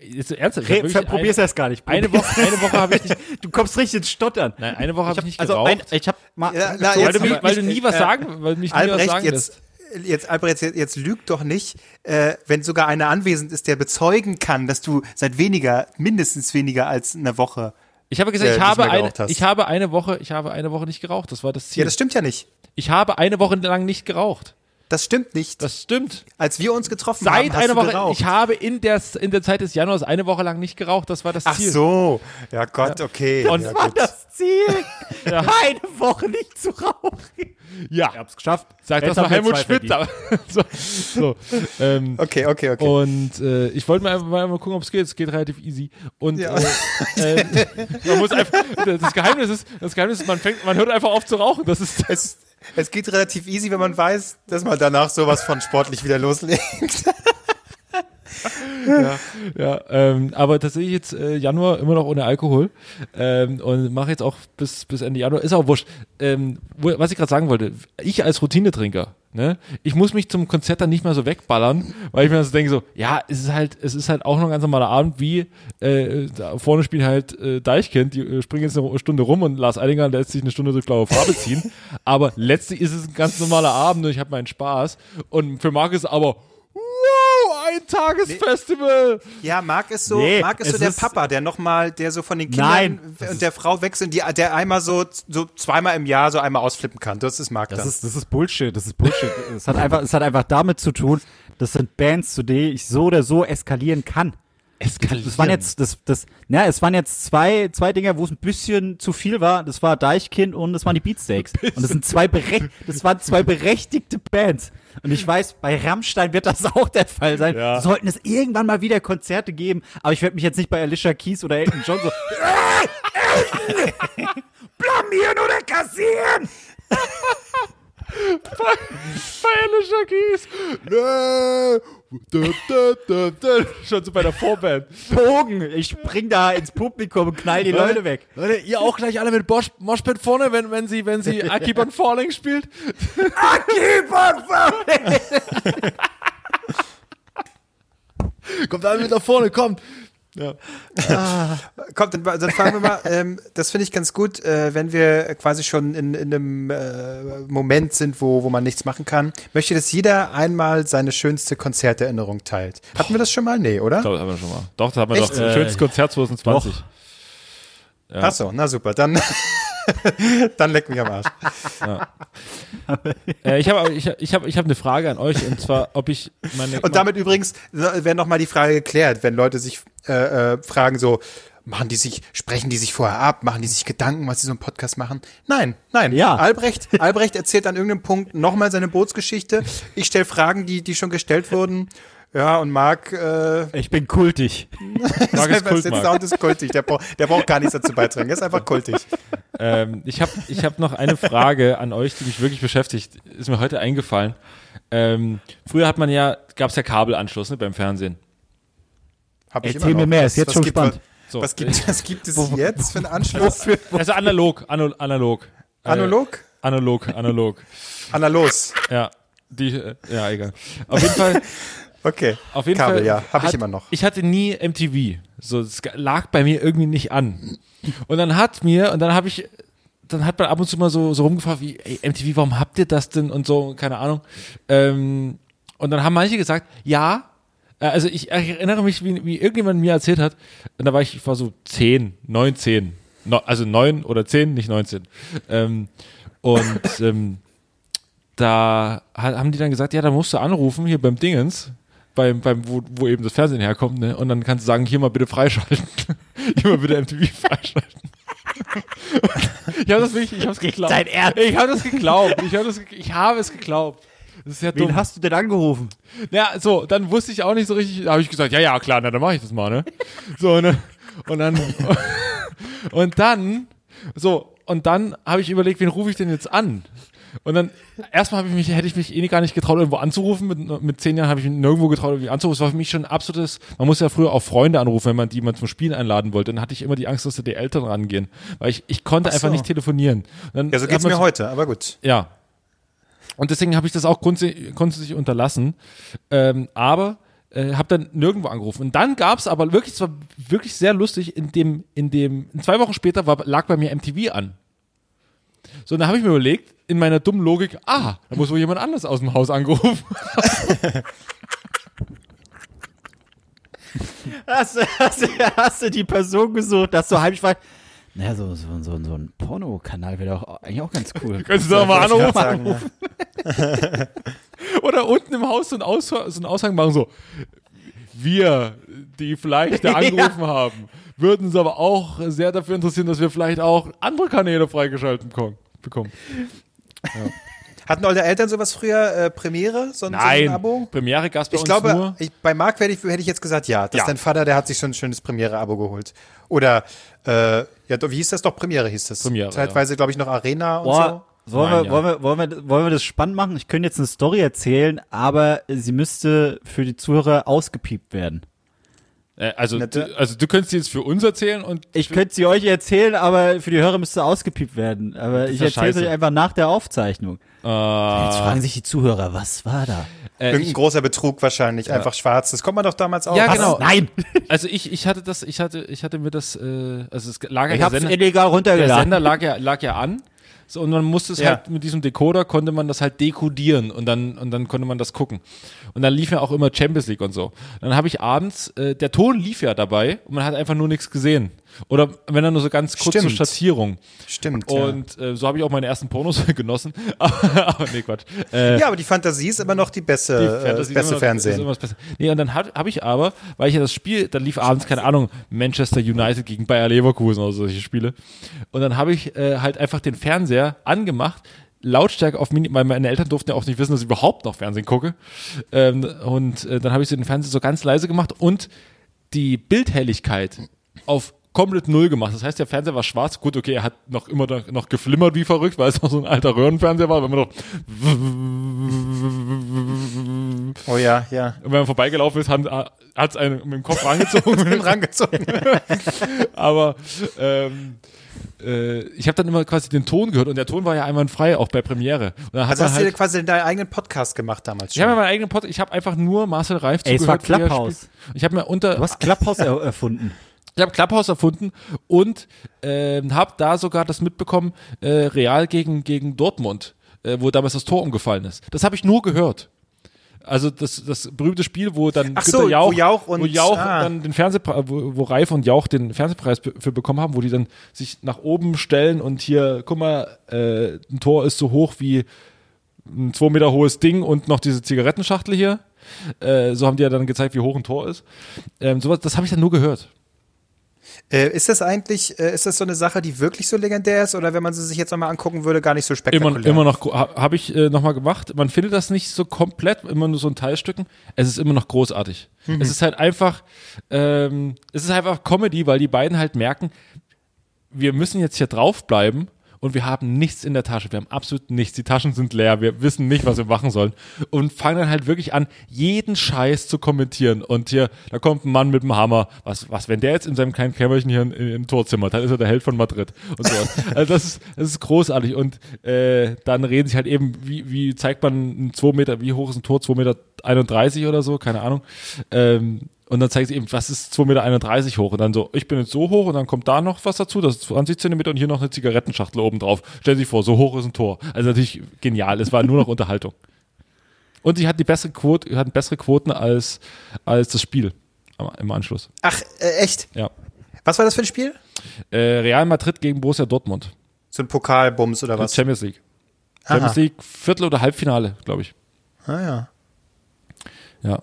jetzt ernsthaft, ich Re hab probier's eine, erst gar nicht. eine Woche, eine Woche habe ich nicht, Du kommst richtig ins Stottern. nein, eine Woche habe ich nicht also geraucht. ein, ich hab mal. Ja, na, weil, du, weil du nie was äh, sagen, weil du mich nie was sagen jetzt, lässt. Jetzt, Albrecht, jetzt, jetzt lüg doch nicht, äh, wenn sogar einer anwesend ist, der bezeugen kann, dass du seit weniger, mindestens weniger als einer Woche. Ich habe gesagt, äh, ich nicht habe eine, geraucht hast. ich habe eine Woche, ich habe eine Woche nicht geraucht. Das war das Ziel. Ja, das stimmt ja nicht. ich habe eine Woche lang nicht geraucht. Das stimmt nicht. Das stimmt. Als wir uns getroffen haben, Seit hast einer du Woche. geraucht. Ich habe in der in der Zeit des Januars eine Woche lang nicht geraucht. Das war das Ach Ziel. so. Ja Gott, okay. Und- ja, war gut. das Ziel. Eine Woche nicht zu rauchen. Ja. Ich hab's geschafft. Sagt Jetzt das mal Helmut Schmidt. so, so, ähm, Okay, okay, okay. Und äh, ich wollte mal, mal, mal gucken, ob es geht. Es geht relativ easy. Und Ja. äh, äh, man muss einfach. Das Geheimnis ist, das Geheimnis ist, man fängt, man hört einfach auf zu rauchen. Das ist es, es geht relativ easy, wenn man weiß, dass man danach sowas von sportlich wieder loslegt. Ja, ähm, aber tatsächlich jetzt äh, Januar immer noch ohne Alkohol ähm, und mache jetzt auch bis, bis Ende Januar. Ist auch wurscht. Ähm, wo, was ich gerade sagen wollte, ich als Routinetrinker, ne, ich muss mich zum Konzert dann nicht mehr so wegballern, weil ich mir so denke so, ja, es ist halt, es ist halt auch noch ein ganz normaler Abend, wie äh, vorne spielt halt äh, Deichkind, die äh, springen jetzt eine Stunde rum und Lars Eidinger lässt sich eine Stunde durch blaue Farbe ziehen. aber letztlich ist es ein ganz normaler Abend und ich habe meinen Spaß. Und für Marc aber ein Tagesfestival! Ja, Marc ist so, Nee, Marc ist so der ist- Papa, der nochmal, der so von den Kindern Nein, und der Frau wechselt, die, der einmal so, so zweimal im Jahr so einmal ausflippen kann. Das ist Marc Das dann. ist, das ist Bullshit, das ist Bullshit. es, hat einfach, es hat einfach damit zu tun, das sind Bands, zu denen ich so oder so eskalieren kann. Eskalieren. Das waren jetzt, das, das, ja, es waren jetzt zwei, zwei Dinger, wo es ein bisschen zu viel war. Das war Deichkind und das waren die Beatsteaks. Und das sind zwei berech das waren zwei berechtigte Bands. Und ich weiß, bei Rammstein wird das auch der Fall sein. Ja. Sollten es irgendwann mal wieder Konzerte geben, aber ich werde mich jetzt nicht bei Alicia Keys oder Elton John so blamieren oder kassieren. bei Alicia Keys. Nee. Schon so bei der Vorband. Bogen. Ich spring da ins Publikum und knall die Leute weg. Leute, ihr auch gleich alle mit Bosch, Moshpit vorne, wenn, wenn sie, wenn sie I Keep on Falling spielt. Keep on falling. Kommt alle mit nach vorne, kommt. Kommt, dann, dann fangen wir mal, ähm, das finde ich ganz gut, äh, wenn wir quasi schon in, in einem äh, Moment sind, wo, wo man nichts machen kann. Möchte, dass jeder einmal seine schönste Konzerterinnerung teilt. Hatten wir das schon mal? Nee, oder? Doch, das haben wir schon mal. Doch, das haben wir Echt? doch. Schönstes Konzert 2020. Ja. Ach so, na super, dann, dann leck mich am Arsch. Äh, ich habe ich, ich hab, ich hab eine Frage an euch und zwar, ob ich meine. Und damit übrigens wäre noch mal die Frage geklärt, wenn Leute sich äh, äh, fragen so, machen die sich, sprechen die sich vorher ab, machen die sich Gedanken, was sie so im Podcast machen? Nein, nein. Ja. Albrecht, Albrecht erzählt an irgendeinem Punkt nochmal seine Bootsgeschichte. Ich stelle Fragen, die, die schon gestellt wurden. Ja, und Marc, äh, Ich bin kultig. Marc ist der Kult, Marc. Ist kultig. Der, braucht- der braucht gar nichts dazu beitragen. Er ist einfach kultig. Ähm, ich habe ich hab noch eine Frage an euch, die mich wirklich beschäftigt. Ist mir heute eingefallen. Ähm, früher hat man ja, gab es ja Kabelanschluss ne, beim Fernsehen. Hab ich Erzähl immer noch. mir mehr, ist jetzt was schon gibt, spannend. So, Was gibt, was gibt es jetzt für einen Anschluss? Also analog, ano, analog. Äh, Analog? Analog, analog. Analos. Ja, die, äh, ja, egal. Auf jeden Fall, Okay. auf jeden Kabel, Fall. ja, habe ich immer noch. Ich hatte nie MTV. So, es lag bei mir irgendwie nicht an. Und dann hat mir, und dann habe ich, dann hat man ab und zu mal so, so rumgefragt, wie, ey, MTV, warum habt ihr das denn und so, keine Ahnung. Ähm, und dann haben manche gesagt, ja, äh, also ich, erinnere mich, wie, wie irgendjemand mir erzählt hat, und da war ich, ich war so 10, 19, no, also 9 oder 10, nicht 19. Ähm, und ähm, da ha- haben die dann gesagt, ja, da musst du anrufen, hier beim Dingens, beim, beim, wo, wo eben das Fernsehen herkommt, ne? Und dann kannst du sagen, hier mal bitte freischalten. hier mal bitte MTV freischalten. ich habe das wirklich, ich habe es geglaubt. dein Ernst? Ich habe das geglaubt. Ich habe das, ich habe es geglaubt. Das ist ja dumm. Wen hast du denn angerufen? Ja, so, dann wusste ich auch nicht so richtig, da habe ich gesagt, ja, ja, klar, na, dann mache ich das mal, ne? So, ne? Und dann, und dann, so, und dann habe ich überlegt, wen rufe ich denn jetzt an? Und dann, erstmal ich mich, hätte ich mich eh gar nicht getraut, irgendwo anzurufen. Mit, mit zehn Jahren habe ich mich nirgendwo getraut, irgendwie anzurufen. Es war für mich schon ein absolutes, man muss ja früher auch Freunde anrufen, wenn man die mal zum Spielen einladen wollte. Dann hatte ich immer die Angst, dass da die Eltern rangehen. Weil ich, ich konnte Ach einfach so. nicht telefonieren. Dann Ja, so geht's mir heute, aber gut. ja. Und deswegen habe ich das auch grundsätzlich, grundsätzlich unterlassen. Ähm, aber äh, habe dann nirgendwo angerufen. Und dann gab es aber wirklich, es war wirklich sehr lustig, in dem, in dem, zwei Wochen später war, lag bei mir MTV an. So, und dann habe ich mir überlegt, in meiner dummen Logik, ah, da muss wohl jemand anders aus dem Haus angerufen. Hast du, hast, du, hast du die Person gesucht, dass du heimlich war? Naja, so, so, so, so ein Porno-Kanal wäre doch eigentlich auch ganz cool. Könntest du doch mal anrufen. sagen, ja. Oder unten im Haus so ein, Aus, so ein Aushang machen, so, wir, die vielleicht da angerufen haben, würden uns aber auch sehr dafür interessieren, dass wir vielleicht auch andere Kanäle freigeschalten bekommen. Bekommen. Hatten eure Eltern sowas früher, äh, Premiere? So, ein- so ein Abo? Premiere gab es bei Ich uns glaube, nur. ich, bei Marc hätte ich, hätte ich jetzt gesagt, ja. Dass Ja. dein Vater, der hat sich schon ein schönes Premiere-Abo geholt. Oder, äh, ja, doch, wie hieß das doch? Premiere hieß das. Premiere, Zeitweise, glaube ich, noch Arena und Boah, wollen, Nein, wir, ja. wollen, wir, wollen, wir, wollen wir das spannend machen? Ich könnte jetzt eine Story erzählen, aber sie müsste für die Zuhörer ausgepiept werden. Äh, also, du, also du könntest sie jetzt für uns erzählen und Ich könnte sie euch erzählen, aber für die Hörer müsste ausgepiept werden. Aber ich ja erzähle es euch einfach nach der Aufzeichnung. äh, Jetzt fragen sich die Zuhörer, was war da? äh, Irgendein ich, großer Betrug wahrscheinlich, einfach schwarz. Das kommt man doch damals auch. Ja, Was? genau. Nein, also ich, ich hatte das, ich hatte, ich hatte mir das, äh, also es lag ja ich der hab's Sender, illegal der runtergeladen. Sender lag ja, lag ja an So, und man musste es Ja. halt mit diesem Decoder konnte man das halt dekodieren und dann und dann konnte man das gucken. Und dann lief ja auch immer Champions League und so. Dann habe ich abends, äh, der Ton lief ja dabei und man hat einfach nur nichts gesehen. Oder wenn dann nur so ganz kurz zur Stimmt. Schattierung. Stimmt. ja. Und äh, so habe ich auch meine ersten Pornos genossen. aber, aber nee, Quatsch. Äh, ja, aber die Fantasie ist immer noch die beste, die äh, Fantasy ist beste immer noch- Fernsehen. ist immer das Beste. Nee, und dann habe ich aber, weil ich ja das Spiel, dann lief abends, keine Ahnung, Manchester United gegen Bayer Leverkusen oder solche Spiele. Und dann habe ich äh, halt einfach den Fernseher angemacht, Lautstärke auf Mini, weil meine Eltern durften ja auch nicht wissen, dass ich überhaupt noch Fernsehen gucke. Ähm, und äh, dann habe ich so den Fernseher so ganz leise gemacht und die Bildhelligkeit auf komplett null gemacht. Das heißt, der Fernseher war schwarz. Gut, okay, er hat noch immer noch, noch geflimmert wie verrückt, weil es noch so ein alter Röhrenfernseher war. Wenn man noch oh ja, ja. und wenn man vorbeigelaufen ist, hat es einen mit dem Kopf rangezogen. Rangezogen. Aber ähm, äh, ich habe dann immer quasi den Ton gehört und der Ton war ja einwandfrei, auch bei Premiere. Und dann hat Also hast du dir halt, quasi deinen eigenen Podcast gemacht damals ich schon. habe ja meinen eigenen Podcast, ich habe einfach nur Marcel Reif Ey, es war zugehört. wie er Clubhouse. Ich habe mir unter, Du hast Clubhouse er erfunden. Ich habe Clubhouse erfunden und ähm, habe da sogar das mitbekommen, äh, Real gegen, gegen Dortmund, äh, wo damals das Tor umgefallen ist. Das habe ich nur gehört. Also das, das berühmte Spiel, wo dann Ach so, Jauch, wo Jauch und- wo Jauch ah. dann den Fernsehpreis, wo, wo Reif und Jauch den Fernsehpreis für bekommen haben, wo die dann sich nach oben stellen und hier, guck mal, äh, ein Tor ist so hoch wie ein zwei Meter hohes Ding und noch diese Zigarettenschachtel hier. Äh, so haben die ja dann gezeigt, wie hoch ein Tor ist. Ähm, sowas, das habe ich dann nur gehört. Äh, ist das eigentlich, äh, ist das so eine Sache, die wirklich so legendär ist oder wenn man sie sich jetzt nochmal angucken würde, gar nicht so spektakulär? Immer, immer noch, ha- habe ich äh, nochmal gemacht. Man findet das nicht so komplett, immer nur so in Teilstücken. Es ist immer noch großartig. Es ist halt einfach, ähm, es ist einfach Comedy, weil die beiden halt merken, wir müssen jetzt hier draufbleiben und wir haben nichts in der Tasche. Wir haben absolut nichts. Die Taschen sind leer. Wir wissen nicht, was wir machen sollen. Und fangen dann halt wirklich an, jeden Scheiß zu kommentieren. Und hier, da kommt ein Mann mit dem Hammer. Was, was, wenn der jetzt in seinem kleinen Kämmerchen hier im Tor zimmert, dann ist er der Held von Madrid. Und sowas. Also das ist, das ist großartig. Und äh, dann reden sich halt eben, wie, wie zeigt man ein 2 Meter, wie hoch ist ein Tor? 2 Meter 31 oder so, keine Ahnung. Ähm, und dann zeigt sie eben, was ist 2,31 Meter hoch? Und dann so, ich bin jetzt so hoch und dann kommt da noch was dazu, das ist 20 Zentimeter und hier noch eine Zigarettenschachtel oben drauf. Stellen Sie sich vor, so hoch ist ein Tor. Also natürlich genial, es war nur noch Unterhaltung. Und sie hat die bessere Quote, hat bessere Quoten als, als das Spiel im Anschluss. Ach, äh, echt? Ja. Was war das für ein Spiel? Äh, Real Madrid gegen Borussia Dortmund. So ein Pokalbums oder was? Champions League. Champions Aha. League Viertel- oder Halbfinale, glaube ich. Ah ja. Ja.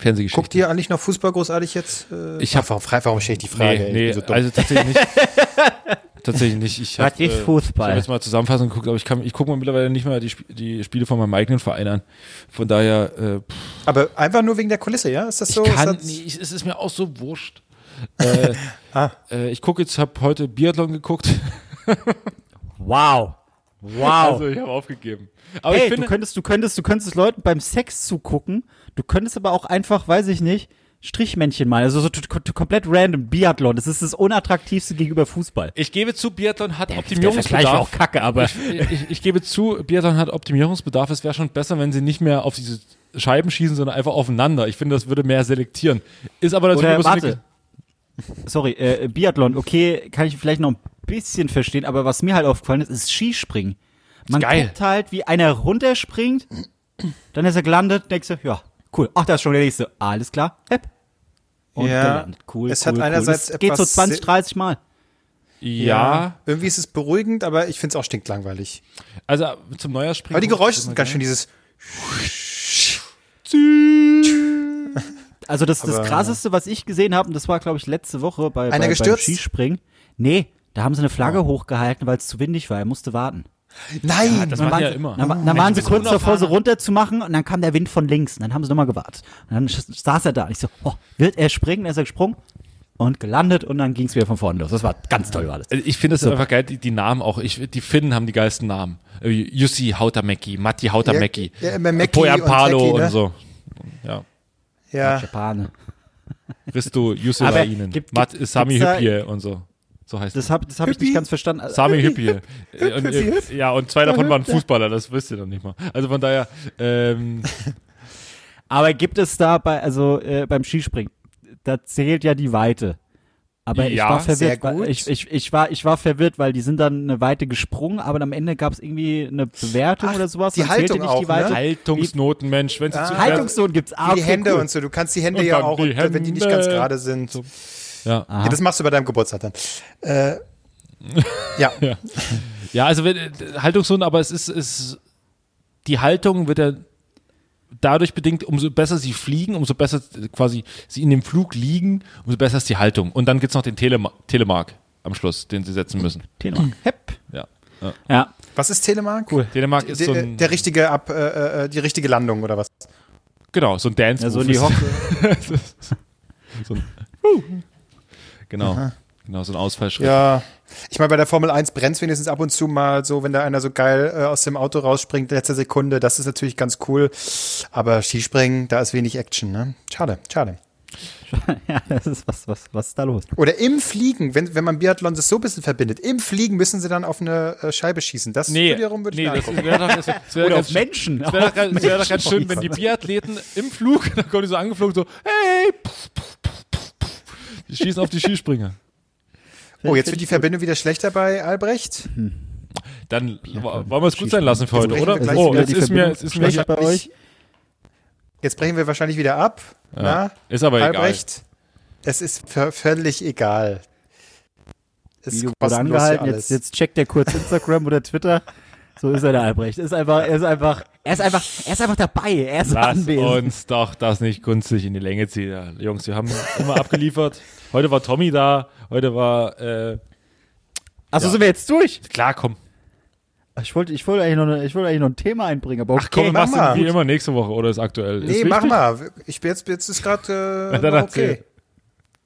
Fernsehgeschichte. Guckt ihr eigentlich noch Fußball großartig jetzt? Äh, Ich hab- Ach, warum, frei- warum stelle ich die Frage? Nee, nee so dumm. also tatsächlich nicht. tatsächlich nicht. Ich hab, Was ist äh, Fußball? Ich habe jetzt mal Zusammenfassung geguckt, aber ich, kann, ich gucke mir mittlerweile nicht mehr die, die Spiele von meinem eigenen Verein an. Von daher, äh, Aber einfach nur wegen der Kulisse, ja? Ist das so? ich kann, ist das, nee, ich, es ist mir auch so wurscht. Äh, Ah. äh, ich gucke jetzt, habe heute Biathlon geguckt. Wow. Wow. Also ich habe aufgegeben. Aber hey, ich finde, du könntest, du könntest, du könntest Leuten beim Sex zugucken. Du könntest aber auch einfach, weiß ich nicht, Strichmännchen malen. Also so komplett random. Biathlon. Das ist das unattraktivste gegenüber Fußball. ich gebe zu, Biathlon hat Der Optimierungsbedarf. war auch kacke, aber ich, ich, ich gebe zu, Biathlon hat Optimierungsbedarf. Es wäre schon besser, wenn sie nicht mehr auf diese Scheiben schießen, sondern einfach aufeinander. Ich finde, das würde mehr selektieren. Ist aber natürlich Oder warte. Sorry, äh, Biathlon, okay, kann ich vielleicht noch ein bisschen verstehen, aber was mir halt aufgefallen ist, ist Skispringen. Man geil. guckt halt, wie einer runterspringt, dann ist er gelandet, denkst du, ja, cool. Ach, da ist schon der nächste. Alles klar, hepp. Und Ja, gelandet. Cool, es cool, hat einerseits cool. Das geht so etwas 20, sehr- 30 Mal. Ja, Irgendwie ist es beruhigend, aber ich finde es auch stinklangweilig. also zum Neujahrsspringen. Aber die Geräusche sind ganz schön dieses. Also das, das Aber- krasseste, was ich gesehen habe, und das war, glaube ich, letzte Woche bei, Einer bei beim? Skispringen. Nee, da haben sie eine Flagge hochgehalten, weil es zu windig war. Er musste warten. Nein! Das Dann machen ja sie- immer. Dann, dann waren sie kurz davor, so unerfahrener. runter zu machen und dann kam der Wind von links und dann haben sie nochmal gewartet. Und dann saß er da und ich so, oh, wird er springen? Dann ist er gesprungen und gelandet und dann ging es wieder von vorne los. Das war ganz toll war alles. Ich finde es einfach geil, die, die Namen auch. Ich, die Finnen haben die geilsten Namen. Äh, Jussi Hautamäki, Matti Hautamäki, Ja, ja, Poyan und Palo und, ne? so. Ja. ja. Japane. Risto Jussi Lainen, gibt- Matt Sami da- Hyppie und so. So heißt Das habe das hab ich nicht ganz verstanden. Sami Hyppie. Äh, und, Hüppi, Hüppi. ja, und zwei davon waren Fußballer, das wisst ihr noch nicht mal. Also von daher, ähm, Aber gibt es da bei, also äh, beim Skispringen, da zählt ja die Weite. Aber ich Ja, war sehr verwirrt. weil-. Ich, ich, ich, war, ich war verwirrt, weil die sind dann eine Weite gesprungen, aber am Ende gab es irgendwie eine Bewertung Ach, oder sowas. die dann Haltung nicht die auch, ne? Weite. Haltungsnoten, Mensch. Wenn sie zu Haltungssohn gibt's auch. Wie die Hände und so. Du kannst die Hände Und ja dann auch, die und, wenn die nicht ganz Hände. gerade sind. So. Ja. Ja, das machst du bei deinem Geburtstag dann. Äh, ja. Ja, also wenn, äh, Haltungszonen, aber es ist, es, die Haltung wird ja dadurch bedingt, umso besser sie fliegen, umso besser quasi sie in dem Flug liegen, umso besser ist die Haltung. Und dann gibt's noch den Telema Telemark am Schluss, den sie setzen müssen. Telemark. Hepp. Ja. ja. Ja. Was ist Telemark? Cool. Telemark ist so Der, ein, der richtige Ab, äh, äh, die richtige Landung oder was? genau, so ein dance Ja, so in die Hocke. so ein, Genau. Genau, so ein Ausfallschritt. Ja. Ich meine, bei der Formel 1 brennt wenigstens ab und zu mal so, wenn da einer so geil äh, aus dem Auto rausspringt, letzte Sekunde. Das ist natürlich ganz cool. Aber Skispringen, da ist wenig Action, ne? Schade, schade. ja, das ist was, was, was ist da los? Oder im Fliegen, wenn, wenn man Biathlon das so ein bisschen verbindet, im Fliegen müssen sie dann auf eine äh, Scheibe schießen. Das Nee, wiederum würde ich nee angucken. wäre doch, das wär, das wär Oder auf Menschen. Das wäre doch, wär doch ganz schön, wenn die. Biathleten im Flug, dann kommen die so angeflogen, so, hey, pff, die schießen auf die Skispringer. Oh, jetzt wird die Verbindung wieder schlechter bei Albrecht. Dann wollen wir es gut sein lassen für heute, oder? wir Oh, jetzt ist mir, jetzt ist mir schlecht bei euch. Jetzt brechen wir wahrscheinlich wieder ab. Na, ist aber egal. Albrecht, es ist völlig egal. Es Video wurde angehalten, alles. jetzt, jetzt checkt er kurz Instagram oder Twitter. So ist er der Albrecht. Ist einfach, er ist einfach, er ist einfach, er ist einfach dabei. Er ist Lass anwesend. uns doch das nicht künstlich in die Länge ziehen. Ja, Jungs, wir haben immer abgeliefert. Heute war Tommy da, heute war, äh, Achso, sind wir jetzt durch? klar, komm. Ich wollte, ich wollte eigentlich noch, eine- ich wollte eigentlich noch ein Thema einbringen, aber okay. Ach komm, mach mal. wie immer nächste Woche oder ist aktuell. nee, ist mach mal. Ich bin jetzt, jetzt ist gerade äh, okay.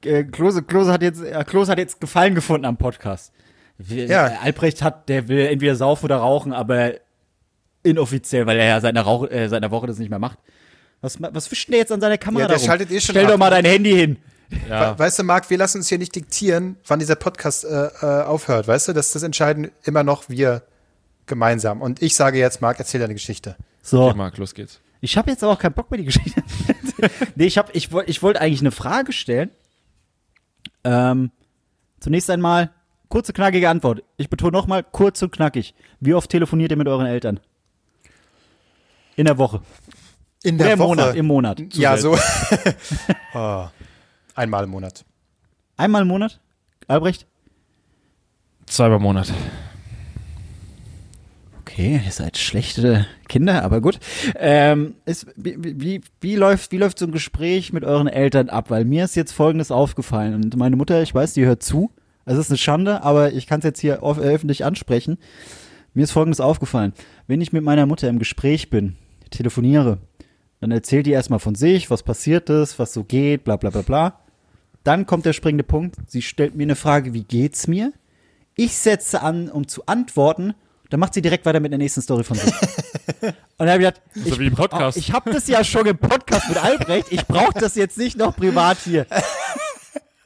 äh, Klose, Klose hat jetzt, äh, Klose hat jetzt Gefallen gefunden am Podcast. Wir, Ja. äh, Albrecht hat, der will entweder saufen oder rauchen, aber inoffiziell, weil er ja seit einer, Rauch, äh, seit einer Woche das nicht mehr macht. Was, was wischt denn der jetzt an seiner Kamera Ja, der schaltet eh schon Stell ab. doch mal dein Handy hin. Ja. Weißt du, Marc, wir lassen uns hier nicht diktieren, wann dieser Podcast äh, äh, aufhört. Weißt du, das, das entscheiden immer noch wir gemeinsam. Und ich sage jetzt, Marc, erzähl deine Geschichte. So. Okay, Marc, los geht's. Ich habe jetzt aber auch keinen Bock mehr, die Geschichte. nee, ich, hab, ich wollte ich wollt eigentlich eine Frage stellen. Ähm, zunächst einmal, kurze, knackige Antwort. Ich betone nochmal, kurz und knackig. Wie oft telefoniert ihr mit euren Eltern? In der Woche. In Oder im Monat. Im Monat. ja, so. oh, einmal im Monat. Einmal im Monat? Albrecht? Zweimal im Monat. Okay, ihr seid schlechte Kinder, aber gut. Ähm, ist, wie, wie, wie, läuft, wie läuft so ein Gespräch mit euren Eltern ab? Weil mir ist jetzt Folgendes aufgefallen und meine Mutter, ich weiß, die hört zu. Es ist eine Schande, aber ich kann es jetzt hier äh, öffentlich ansprechen. Mir ist Folgendes aufgefallen. Wenn ich mit meiner Mutter im Gespräch bin, telefoniere, dann erzählt die erstmal von sich, was passiert ist, was so geht, bla bla bla bla. Dann kommt der springende Punkt. Sie stellt mir eine Frage, wie geht's mir? Ich setze an, um zu antworten. Dann macht sie direkt weiter mit der nächsten Story von sich. Und dann habe ich gedacht, ich, wie im Podcast. bra- ich habe das ja schon im Podcast mit Albrecht. Ich brauche das jetzt nicht noch privat hier.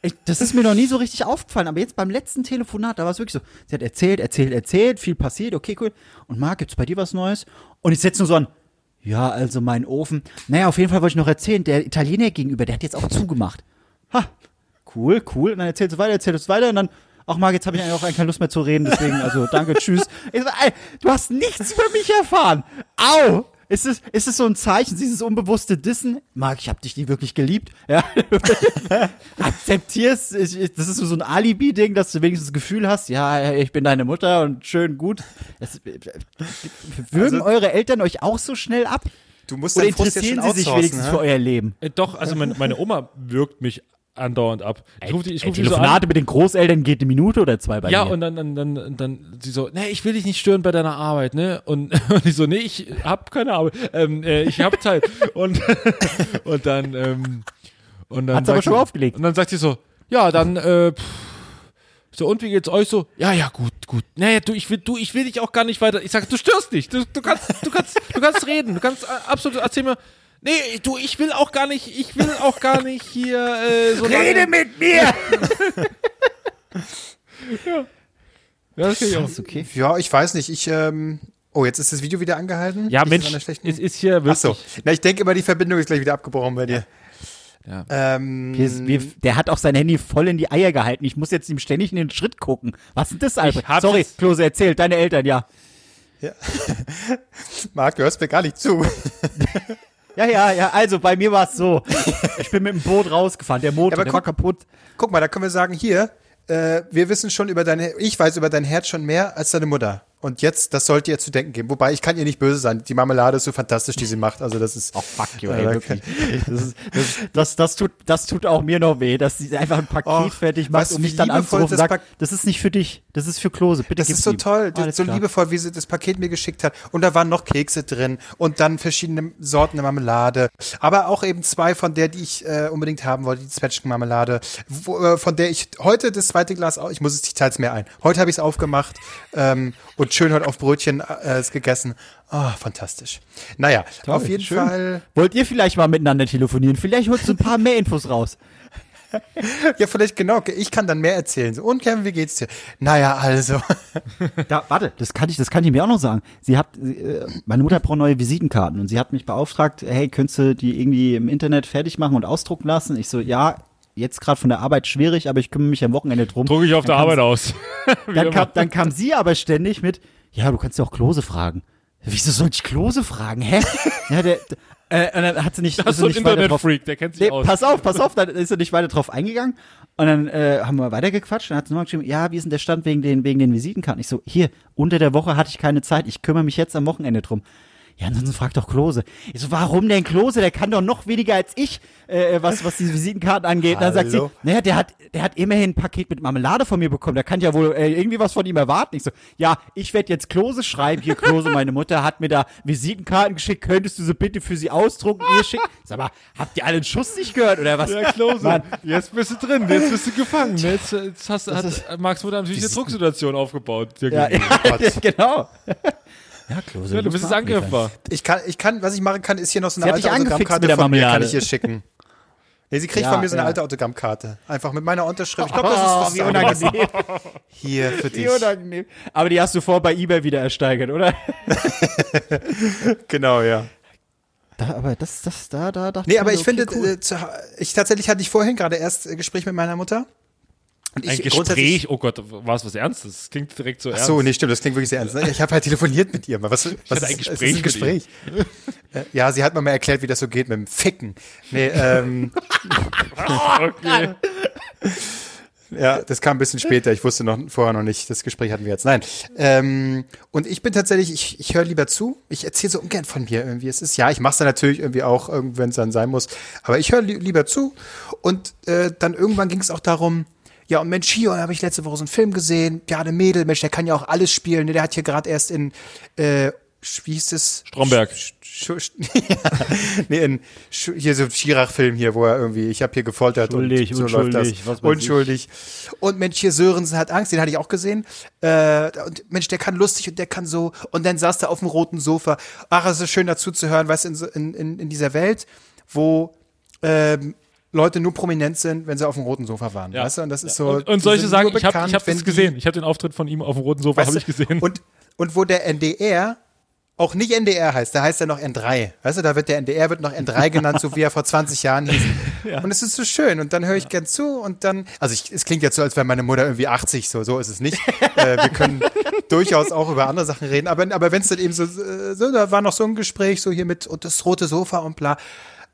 Ich, das ist mir noch nie so richtig aufgefallen, aber jetzt beim letzten Telefonat, da war es wirklich so. Sie hat erzählt, erzählt, erzählt, viel passiert, okay, cool. Und Marc, gibt's bei dir was Neues? Und ich setze nur so an, ja, also mein Ofen. Naja, auf jeden Fall wollte ich noch erzählen, der Italiener gegenüber, der hat jetzt auch zugemacht. Ha, cool, cool. Und dann erzählt es weiter, erzählt es weiter und dann, ach Marc, jetzt habe ich auch keine Lust mehr zu reden, deswegen, also danke, tschüss. Du hast nichts über mich erfahren. Au! Ist es, ist es so ein Zeichen, dieses unbewusste Dissen? Marc, ich habe dich nie wirklich geliebt. Ja. Akzeptierst, ich, das ist so ein Alibi-Ding, dass du wenigstens das Gefühl hast, ja, ich bin deine Mutter und schön gut. Das, würgen Also- eure Eltern euch auch so schnell ab? Du musst Oder interessieren sie sich wenigstens hä? für euer Leben? Äh, doch, also meine, meine Oma wirkt mich andauernd ab. Ich rufe die, ich Ey, ruf die so an. Mit den Großeltern geht eine Minute oder zwei bei Ja, mir. und dann, dann, dann, dann sie so, nee, ich will dich nicht stören bei deiner Arbeit, ne? Und, und ich so, nee, ich hab keine Arbeit, ähm, äh, ich hab Zeit. und, und dann, ähm, und dann. Hat's aber schon sie- aufgelegt. Und dann sagt sie so, ja, dann, äh, pff, so, und wie geht's euch so? Ja, ja, gut, gut. Naja, du, ich will, du, ich will dich auch gar nicht weiter. Ich sag, du störst nicht. Du, du kannst, du kannst, du kannst reden. Du kannst äh, absolut, erzähl mir. Nee, du, ich will auch gar nicht, ich will auch gar nicht hier, äh, so lange- mit mir! Ja, das ich auch. ist okay. Ja, ich weiß nicht. Ich, ähm, oh, jetzt ist das Video wieder angehalten. Ja, Ich Mensch, es ist hier Ach wirklich. so. Na, ich denke immer, die Verbindung ist gleich wieder abgebrochen bei dir. Ja. Ähm, Wir, wir, der hat auch sein Handy voll in die Eier gehalten. Ich muss jetzt ihm ständig in den Schritt gucken. Was ist das, hab Sorry, Klose, erzählt. Deine Eltern, ja. Marc, du hörst mir gar nicht zu. Ja, ja, ja. Also, bei mir war es so. Ich bin mit dem Boot rausgefahren. Der Motor, aber der guck- war kaputt. Guck mal, da können wir sagen, hier, äh, wir wissen schon über deine, ich weiß über dein Herz schon mehr als deine Mutter. Und jetzt, das sollte ihr zu denken geben. Wobei, ich kann ihr nicht böse sein. Die Marmelade ist so fantastisch, die sie macht. Also das ist. Oh, fuck you, ey, da wirklich. Das, ist, das, das, das, tut, das tut auch mir noch weh, dass sie einfach ein Paket Och, fertig macht und mich dann anzurufen und das sagt, das ist nicht für dich, das ist für Klose, bitte Das ist so ihm. toll, Alles so klar. liebevoll, wie sie das Paket mir geschickt hat. Und da waren noch Kekse drin und dann verschiedene Sorten der Marmelade. Aber auch eben zwei von der, die ich äh, unbedingt haben wollte, die Zwetschgenmarmelade, wo, äh, von der ich heute das zweite Glas, ich muss es, ich teile es mir ein. Heute habe ich es aufgemacht ähm, und schön heute auf Brötchen äh, es gegessen. Oh, fantastisch. Naja, auf jeden schön. Fall. Wollt ihr vielleicht mal miteinander telefonieren? Vielleicht holst du ein paar mehr Infos raus. Ja, vielleicht genau. Ich kann dann mehr erzählen. So, und Kevin, wie geht's dir? Naja, also. Da, warte, das kann ich, das kann ich mir auch noch sagen. Sie hat, äh, meine Mutter braucht neue Visitenkarten und sie hat mich beauftragt, hey, könntest du die irgendwie im Internet fertig machen und ausdrucken lassen? Ich so, ja, jetzt gerade von der Arbeit schwierig, aber ich kümmere mich am Wochenende drum. Drucke ich auf der Dann kam Arbeit aus. Dann kam, dann kam sie aber ständig mit, ja, du kannst ja auch Klose fragen. Wieso soll ich Klose fragen? Hä? Ja, der, äh, und dann hat sie nicht, das ist so ein Internetfreak, der kennt sich Nee, aus. pass auf, pass auf, dann ist er nicht weiter drauf eingegangen. Und dann äh, haben wir weitergequatscht. Dann hat sie nochmal geschrieben, ja, wie ist denn der Stand wegen den, wegen den Visitenkarten? Ich so, hier, unter der Woche hatte ich keine Zeit, ich kümmere mich jetzt am Wochenende drum. Ja, ansonsten fragt doch Klose. Ich so, warum denn Klose? Der kann doch noch weniger als ich, äh, was, was die Visitenkarten angeht. Und dann sagt sie, naja, der hat, der hat immerhin ein Paket mit Marmelade von mir bekommen. Der kann ja wohl äh, irgendwie was von ihm erwarten. Ich so, ja, ich werde jetzt Klose schreiben. Hier, Klose, meine Mutter hat mir da Visitenkarten geschickt. Könntest du sie bitte für sie ausdrucken? Ihr schickt. Sag mal, habt ihr alle den Schuss nicht gehört oder was? Ja, Klose. Mann. Jetzt bist du drin, jetzt bist du gefangen. Jetzt, jetzt hast, hat Max Mutter natürlich eine Drucksituation aufgebaut. Ja, ja genau. Ja, Klose. Ja, du bist jetzt angriffbar. Ich kann, ich kann, was ich machen kann, ist hier noch so eine alte Autogrammkarte mit der von mir, kann ich ihr schicken. Nee, sie kriegt Ja, von mir so eine ja. alte Autogrammkarte. Einfach mit meiner Unterschrift. Ich glaube, das Oh, ist wie was anderes. unangenehm. Hier für dich. Wie unangenehm. Aber die hast du vor bei eBay wieder ersteigert, oder? Genau, ja. Da, aber das, das, da, da dachte Nee, aber mir, ich finde, okay, cool. äh, zu, ich tatsächlich hatte ich vorhin gerade erst äh, Gespräch mit meiner Mutter. Und ich Ein Gespräch, oh Gott, war es was Ernstes? Das klingt direkt so Ach ernst. so, nee, stimmt, das klingt wirklich sehr ernst. Ich habe halt telefoniert mit ihr. Was, was hatte ein ist- es Gespräch ist mit Gespräch. Äh, ja, sie hat mir mal erklärt, wie das so geht mit dem Ficken. Nee, ähm, Okay. Ja, das kam ein bisschen später. Ich wusste noch vorher noch nicht. Das Gespräch hatten wir jetzt. Nein. Ähm, und ich bin tatsächlich, ich, ich höre lieber zu. Ich erzähle so ungern von mir irgendwie. Es ist ja, ich mache es dann natürlich irgendwie auch, wenn es dann sein muss. Aber ich höre li lieber zu. Und äh, dann irgendwann ging es auch darum, ja, und Mensch, hier habe ich letzte Woche so einen Film gesehen. Ja, der Mädel, Mensch, der kann ja auch alles spielen. Ne? Der hat hier gerade erst in, äh, wie hieß es? Stromberg. Sch Sch ja, nee, in Sch hier so ein Schirach-Film hier, wo er irgendwie, ich habe hier gefoltert Schuldig, und so läuft das. unschuldig, was weiß ich. Unschuldig. Und Mensch, hier Sörensen hat Angst, den hatte ich auch gesehen. Äh, und Mensch, der kann lustig und der kann so. Und dann saß er auf dem roten Sofa. Ach, es ist schön dazu zu hören, weißt du, in, in, in dieser Welt, wo ähm, Leute nur prominent sind, wenn sie auf dem roten Sofa waren. Ja. Weißt du, und das ist so. Und, und die solche sagen, nur ich habe bekannt, ich hab das die- gesehen. Ich habe den Auftritt von ihm auf dem roten Sofa, Weißt habe ich gesehen. Und, und wo der NDR auch nicht NDR heißt, da heißt er noch N3. Weißt du, da wird der NDR wird noch N3 genannt, so wie er vor 20 Jahren hieß. Und es ist so schön. Und dann höre ich gern zu und dann, also ich, es klingt jetzt so, als wäre meine Mutter irgendwie 80, so, so ist es nicht. äh, wir können durchaus auch über andere Sachen reden, aber, aber wenn es dann eben so, so, da war noch so ein Gespräch, so hier mit und das rote Sofa und bla.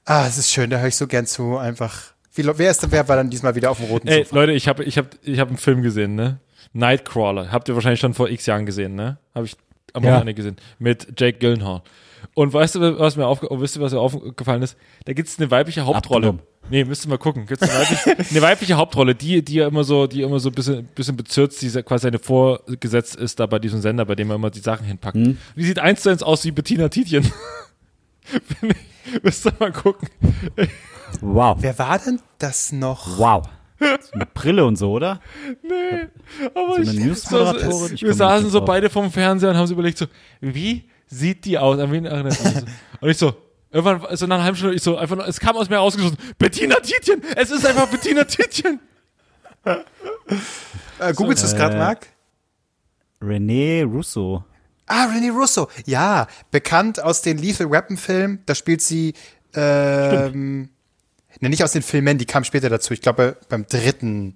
Ah, es ist schön, da höre ich so gern zu, einfach. Wie, wer ist denn, wer war dann diesmal wieder auf dem roten Ey, Sofa? Leute, ich habe ich hab, ich hab einen Film gesehen, ne? Nightcrawler. Habt ihr wahrscheinlich schon vor x Jahren gesehen, ne? Habe ich am Ja. Wochenende gesehen. Mit Jake Gyllenhaal. Und weißt du, was mir, aufge wisst ihr, was mir aufgefallen ist? Da gibt es eine weibliche Hauptrolle. Abgenommen. Nee, müsst ihr mal gucken. Gibt's eine, weibliche, eine weibliche Hauptrolle, die, die ja immer so, die immer so ein bisschen, bisschen bezirzt, die quasi seine vorgesetzt ist da bei diesem Sender, bei dem er immer die Sachen hinpackt. Hm. Die sieht eins zu eins aus wie Bettina Tietjen. Finde ich- Müsst ihr mal gucken. Wow. Wer war denn das noch? Wow. So Mit Brille und so, oder? Aber So eine ich- Newsmoderatorin? Ich wir saßen so drauf. beide vorm Fernseher und haben so überlegt, so, wie sieht die aus? An wen erinnert die so? Und ich so, irgendwann, so nach einer halben Stunde, ich so, einfach, nur- es kam aus mir rausgeschossen, Bettina Tietjen! Es ist einfach Bettina Tietjen! Äh, googelst du es gerade, Äh, Marc? René Russo. Ah, Renee Russo. Ja, bekannt aus den Lethal Weapon Filmen. Da spielt sie ähm, Ne, nicht aus den Filmen, die kam später dazu. Ich glaube, beim dritten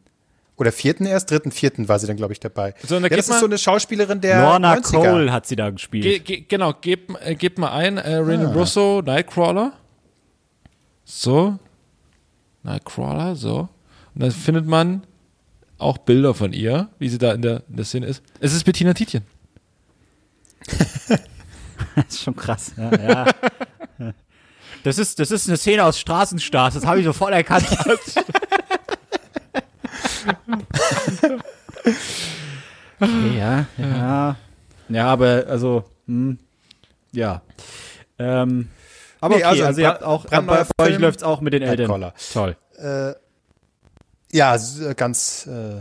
oder vierten erst, dritten, vierten war sie dann, glaube ich, dabei. So, da ja, das ist so eine Schauspielerin der Lorna 90er. Cole hat sie da gespielt. Ge ge genau, gebt, äh, gebt mal ein, äh, Rene Russo, Nightcrawler. So. Nightcrawler, so. Und dann findet man auch Bilder von ihr, wie sie da in der, in der Szene ist. Es ist Bettina Tietjen. Das ist schon krass. Ja, ja. Das ist, das ist eine Szene aus Straßenstars, das habe ich sofort erkannt. okay, ja, ja. Ja, aber also, hm, ja. Ähm, aber Nee, okay, also also, ihr habt auch, bei euch Film. läuft's auch mit den Eltern. Toll. Ja, äh, ganz äh,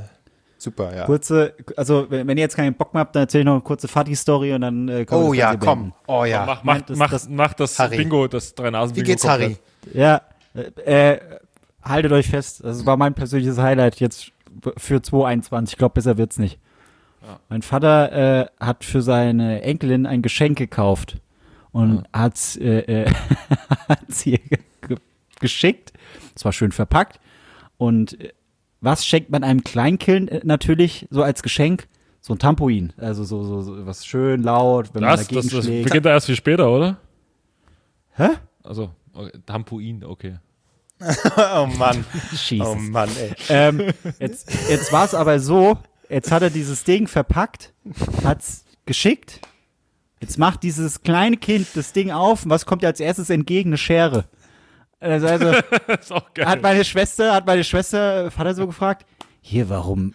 super, ja. Kurze, also wenn wenn ihr jetzt keinen Bock mehr habt, dann erzähle ich noch eine kurze Fati-Story und dann äh, Oh ja, Ganze komm. beenden. Oh ja. Mach, mach, das- mach, das- mach das Harry. Bingo, das drei nasen Wie geht's, Harry? Ja, äh, äh, haltet euch fest, das war mein persönliches Highlight jetzt für 2021. Ich glaube, besser wird's nicht. Mein Vater äh, hat für seine Enkelin ein Geschenk gekauft und hat's, äh, äh, hat's ihr ge ge geschickt. Es war schön verpackt. Und äh, was schenkt man einem Kleinkind äh, natürlich so als Geschenk? So ein Tampoin. Also so, so, so was schön laut, wenn man Das, dagegen das, das schlägt. beginnt da erst viel später, oder? Hä? Also, okay, Tampuin, okay. Oh Mann. Jesus. Oh Mann, ey. ähm, jetzt jetzt war es aber so, jetzt hat er dieses Ding verpackt, hat's geschickt. Jetzt macht dieses kleine Kind das Ding auf und was kommt ihr als erstes entgegen? Eine Schere. Also, also Das ist auch geil. hat meine Schwester, hat meine Schwester Vater so gefragt, hier, warum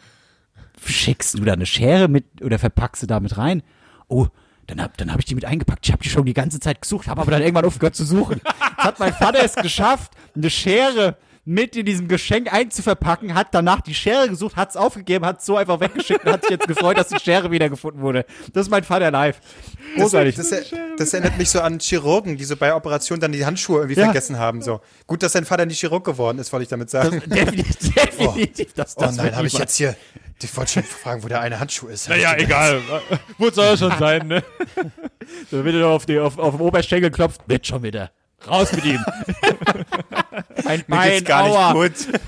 schickst du da eine Schere mit oder verpackst du da mit rein? Oh, dann hab, dann hab ich die mit eingepackt. Ich habe die schon die ganze Zeit gesucht, habe aber dann irgendwann aufgehört zu suchen. Jetzt hat mein Vater es geschafft, eine Schere mit in diesem Geschenk einzuverpacken, hat danach die Schere gesucht, hat es aufgegeben, hat es so einfach weggeschickt und hat sich jetzt gefreut, dass die Schere wiedergefunden wurde. Das ist mein Vater live. Das, Großartig. das, das erinnert mich so an Chirurgen, die so bei Operationen dann die Handschuhe irgendwie Ja. vergessen haben. So. Gut, dass dein Vater nicht Chirurg geworden ist, wollte ich damit sagen. definitiv, definitiv, dass oh das nein, wird habe ich jetzt hier. Ich wollte schon fragen, wo der eine Handschuh ist. Naja, egal. Wo soll er schon sein, ne? Da wird er auf, die, auf, auf den Oberschenkel klopft, wird schon wieder. Raus mit ihm. mein Mir geht's Bein, gar aua. nicht gut.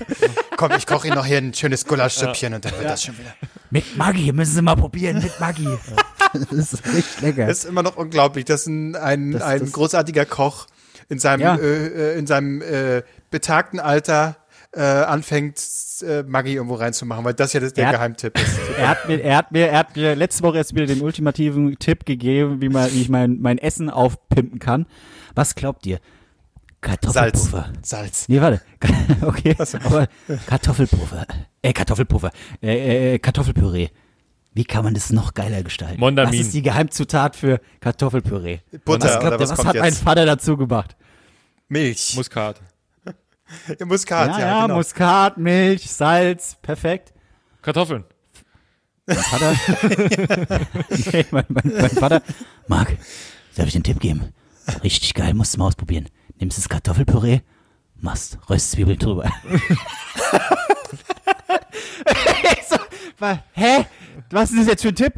Komm, ich koche Ihnen noch hier ein schönes Gulaschsüppchen und dann wird das schon wieder. Mit Maggi, müssen Sie mal probieren, mit Maggi. das ist richtig lecker. Das ist immer noch unglaublich, dass ein, ein, Das- ein das- großartiger Koch in seinem, Ja. äh, äh, in seinem äh, betagten Alter äh, anfängt, äh, Maggi irgendwo reinzumachen, weil das ja das, der Er hat- Geheimtipp ist. er, hat mir, er, hat mir, er hat mir letzte Woche erst wieder den ultimativen Tipp gegeben, wie, man, wie ich mein, mein Essen aufpimpen kann. Was glaubt ihr? Salz. Kartoffelpuffer. Salz. Nee, warte. Okay, aber Kartoffelpuffer. Äh, Kartoffelpuffer. Äh, äh, Kartoffelpüree. Wie kann man das noch geiler gestalten? Mondamin. Was ist die Geheimzutat für Kartoffelpüree? Butter was glaubt oder ihr, was was kommt hat mein jetzt? Vater dazu gemacht? Milch. Muskat. Muskat, ja, ja, ja, genau. Muskat, Milch, Salz, perfekt. Kartoffeln. Vater, nee, mein, mein, mein Vater, Marc, darf ich dir einen Tipp geben? Richtig geil, musst du mal ausprobieren. Nimmst das Kartoffelpüree, machst Röstzwiebeln drüber. So, wa- hä? Was ist das jetzt für ein Tipp?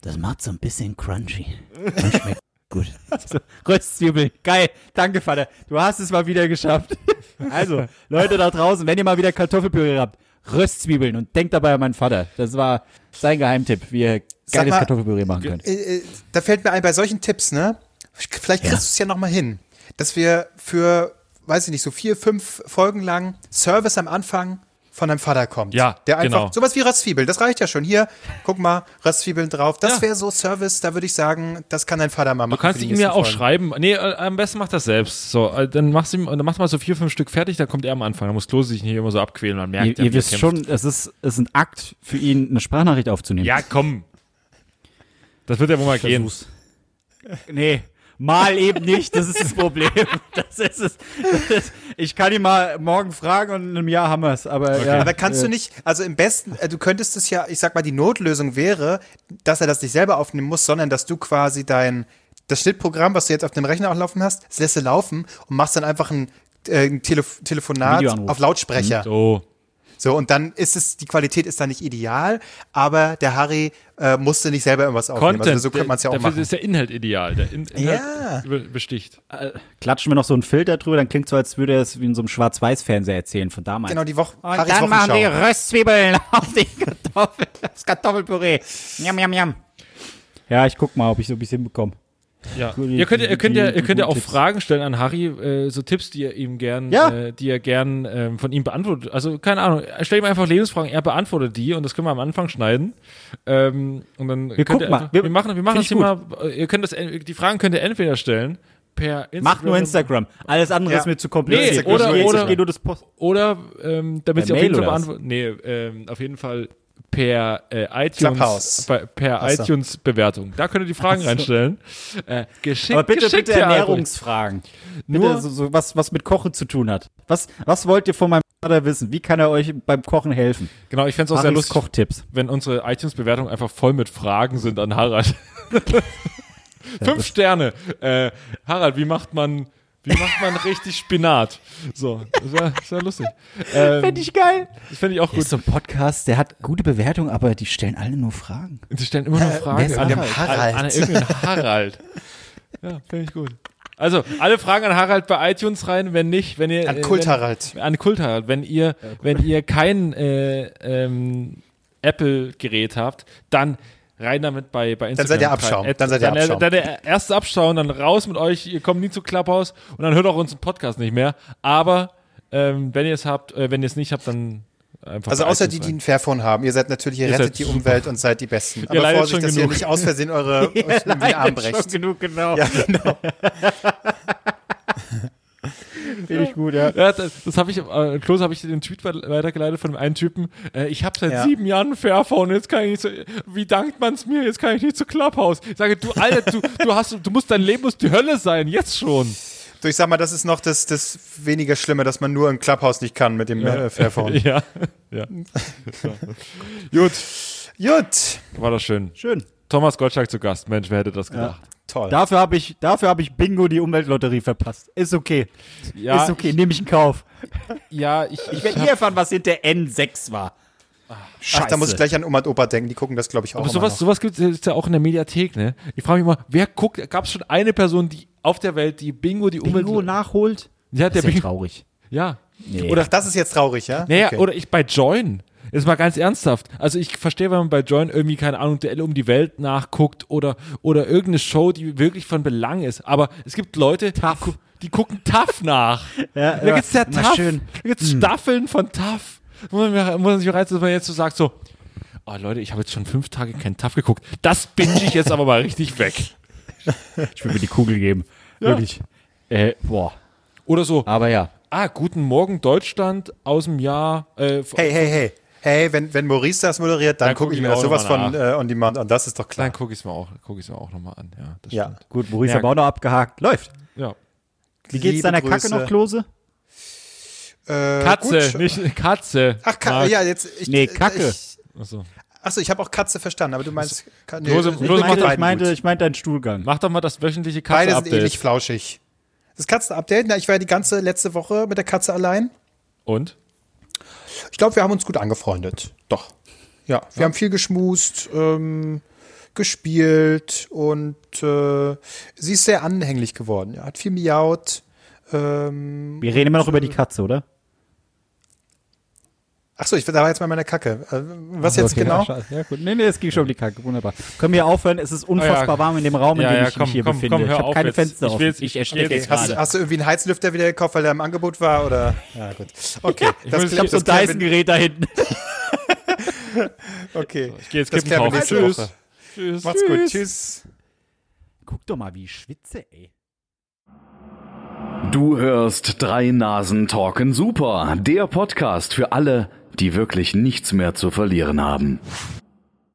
Das macht so ein bisschen crunchy. Und schmeckt gut. So, Röstzwiebeln, geil. Danke, Vater. Du hast es mal wieder geschafft. Also, Leute da draußen, wenn ihr mal wieder Kartoffelpüree habt, Röstzwiebeln und denkt dabei an meinen Vater. Das war sein Geheimtipp, wie ihr geiles mal, Kartoffelpüree machen könnt. Äh, äh, da fällt mir ein, bei solchen Tipps, ne? Vielleicht kriegst Ja. du es ja nochmal hin, dass wir für, weiß ich nicht, so vier, fünf Folgen lang Service am Anfang von deinem Vater kommt. Ja, Der einfach, genau. sowas wie Röstzwiebeln, das reicht ja schon. Hier, guck mal, Röstzwiebeln drauf. Das Ja. wäre so Service, da würde ich sagen, das kann dein Vater mal machen. Du kannst ihm ja auch Folgen. schreiben. Nee, äh, am besten macht das selbst. So, äh, dann machst du ihm, dann macht mal so vier, fünf Stück fertig, dann kommt er am Anfang. Dann muss Klose sich nicht immer so abquälen. Man merkt, Ihr, ja, ihr er wisst kämpft. schon, es ist, es ist ein Akt für ihn, eine Sprachnachricht aufzunehmen. Ja, komm. Das wird ja wohl mal gehen. Versuch's. Nee, mal eben nicht, das ist das Problem. Das ist es. Das ist, ich kann ihn mal morgen fragen und in einem Jahr haben wir es. Aber, ja, Aber kannst äh, du nicht, also im besten, äh, du könntest es ja, ich sag mal, die Notlösung wäre, dass er das nicht selber aufnehmen muss, sondern dass du quasi dein, das Schnittprogramm, was du jetzt auf dem Rechner auch laufen hast, das lässt du laufen und machst dann einfach ein, äh, ein Telef Telefonat auf Lautsprecher. So. So, und dann ist es, die Qualität ist da nicht ideal, aber der Harry äh, musste nicht selber irgendwas aufnehmen. Content, Also so könnte man es ja auch dafür machen. ist der Inhalt ideal. Der In Inhalt Ja. be- besticht. Klatschen wir noch so einen Filter drüber, dann klingt so, als würde er es wie in so einem Schwarz-Weiß-Fernseher erzählen von damals. Genau, die Woche. Und Harrys dann machen wir Röstzwiebeln auf die Kartoffel, das Kartoffelpüree. Yum, yum, yum. Ja, ich guck mal, ob ich so ein bisschen hinbekomme. Ja. Gute- Ihr könnt, ja- ihr könnt ja, ihr könnt ja auch Tipps. Fragen stellen an Harry, äh, so Tipps, die ihr ihm gern, Ja. äh, die ihr gern ähm, von ihm beantwortet. Also keine Ahnung, stell ihm einfach Lebensfragen, er beantwortet die und das können wir am Anfang schneiden. Ähm, und dann könnt gucken ihr mal. einfach, Wir- wir, machen, wir machen das ich immer. Ihr könnt das, die Fragen könnt ihr entweder stellen per Instagram. Mach nur Instagram. Alles andere Ja. ist mir zu kompliziert. Nee, oder- oder- Post. Oder ähm, damit Per sie auf jeden Fall oder beantworten. Nee, ähm, auf jeden Fall per äh, iTunes, per so. iTunes Bewertung. Da könnt ihr die Fragen reinstellen. Äh, geschickt, Aber bitte, geschickt, bitte. Ernährungsfragen. Bitte Nur- so, so was, was mit Kochen zu tun hat. Was, was wollt ihr von meinem Vater wissen? Wie kann er euch beim Kochen helfen? Genau, ich fände es auch sehr lustig, Kochtipps. wenn unsere iTunes-Bewertungen einfach voll mit Fragen sind an Harald. Fünf Sterne. Äh, Harald, wie macht man, wie macht man richtig Spinat? So, das wäre wär lustig. Ähm, Fände ich geil. das fände ich auch Das gut. ist so ein Podcast, der hat gute Bewertungen, aber die stellen alle nur Fragen. Sie stellen immer noch wer Fragen ist an, Harald? an, an irgendeinen Harald. Ja, finde ich gut. Also, alle Fragen an Harald bei iTunes rein, wenn nicht, wenn ihr. An äh, Kult wenn, Harald. An Kult Harald. Wenn ihr, wenn ihr kein äh, ähm, Apple-Gerät habt, dann rein damit bei, bei Instagram. seid ihr Abschaum. rein. Dann seid ihr dann, Abschaum. Dann der erste Abschauen, dann raus mit euch, ihr kommt nie zu Clubhouse und dann hört auch unseren Podcast nicht mehr. Aber ähm, wenn ihr es habt, äh, wenn ihr es nicht habt, dann einfach. Also außer die, die ein Fairphone haben. Ihr seid natürlich, ihr, Ihr rettet die. Umwelt und seid die Besten. Aber Vorsicht, schon dass ihr genug. nicht aus Versehen eure euch wieder Arm brecht. genug, genau. Ja, genau. Finde ich gut, ja. Ja, das, das habe ich, äh, Klos habe ich den Tweet weit- weitergeleitet von dem einen Typen. Äh, ich habe seit Ja. sieben Jahren ein Fairphone, jetzt kann ich nicht so, wie dankt man's mir, jetzt kann ich nicht zu Clubhouse. Ich sage, du, Alter, du, du hast, du musst, dein Leben muss die Hölle sein, jetzt schon. Du, ich sag mal, das ist noch das, das weniger Schlimme, dass man nur im Clubhouse nicht kann mit dem äh, Fairphone. Ja, ja. So. Gut, Gut, war das schön. Schön. Thomas Gottschalk zu Gast, Mensch, wer hätte das gedacht? Toll. Dafür habe ich, dafür habe ich Bingo die Umweltlotterie verpasst. Ist okay. Ja, ist okay, nehme ich in Kauf. Ja, ich, Ich werde nie erfahren, was hinter N6 war. Ach, da muss ich gleich an Oma und Opa denken, die gucken das, glaube ich, auch Aber immer sowas, sowas gibt es ja auch in der Mediathek, ne? Ich frage mich mal, wer guckt, gab es schon eine Person, die auf der Welt, die Bingo, die Umwelt. Bingo nachholt? ja, der Das ist ja Bingo. traurig. Ja. Nee. Oder das ist jetzt traurig, ja? Naja, Okay. oder ich bei Join. Jetzt mal ganz ernsthaft. Also ich verstehe, wenn man bei Join irgendwie, keine Ahnung, Duell um die Welt nachguckt oder, oder irgendeine Show, die wirklich von Belang ist. Aber es gibt Leute, die, die gucken TAF nach. Ja, da ja, gibt's der immer TAF. schön. Da gibt's Staffeln von TAF. Wo man, wo man sich reizt, dass man jetzt so sagt, so, oh Leute, ich habe jetzt schon fünf Tage kein TAF geguckt. Das binge ich jetzt aber mal richtig weg. Ich will mir die Kugel geben. Wirklich. Äh, boah. Oder so, Aber ja. ah, guten Morgen Deutschland aus dem Jahr. Äh, Hey, hey, hey. Hey, wenn, wenn Maurice das moderiert, dann, Dann gucke guck ich ich mir das sowas von äh, On Demand an. Das ist doch klar. Dann gucke ich es mir auch, guck ich's mir auch nochmal an. Ja, das Ja. stimmt. Gut, Maurice Ja. aber auch noch abgehakt. Läuft. Ja. Wie geht's Liebe deiner Grüße. Kacke noch, Klose? Äh, Katze, gut. nicht Katze. Ach, Ka ja, jetzt. Ich, Nee, Kacke. Ich, Achso. achso, ich habe auch Katze verstanden, aber du meinst. Nee, Klose- ich Klose bin macht mit Ich meinte, ich meinte deinen Stuhlgang. Mach doch mal das wöchentliche Beide sind ähnlich Katze-Update. flauschig. Das Katzen-Update, na, ich war ja die ganze letzte Woche mit der Katze allein. Und? Ich glaube, wir haben uns gut angefreundet. Doch. Ja, wir haben viel geschmust, ähm, gespielt und äh, sie ist sehr anhänglich geworden. Ja, hat viel miaut. Ähm, Wir reden immer noch über die Katze, oder? Achso, ich da war jetzt mal meine Kacke. Äh, was jetzt Okay, genau? Ja, gut. Nee, nee, es ging schon um die Kacke. Wunderbar. Können wir aufhören? Es ist unfassbar Oh ja. warm in dem Raum, in Ja, dem ja, ich komm, mich hier komm, befinde. komm, hör ich habe keine jetzt. Fenster Ich offen. will jetzt- ich ich jetzt jetzt- Hast, hast du irgendwie einen Heizlüfter wieder gekauft, weil der im Angebot war? Oder? Ja, gut. Okay. Das, muss- Ich habe so ein Dyson-Gerät da hinten. Okay. Ich gehe jetzt Das Kippen kaufen. Tschüss. Woche. Tschüss. Macht's gut. Tschüss. Guck doch mal, wie ich schwitze, ey. Du hörst drei Nasen talken super, der Podcast für alle, die wirklich nichts mehr zu verlieren haben.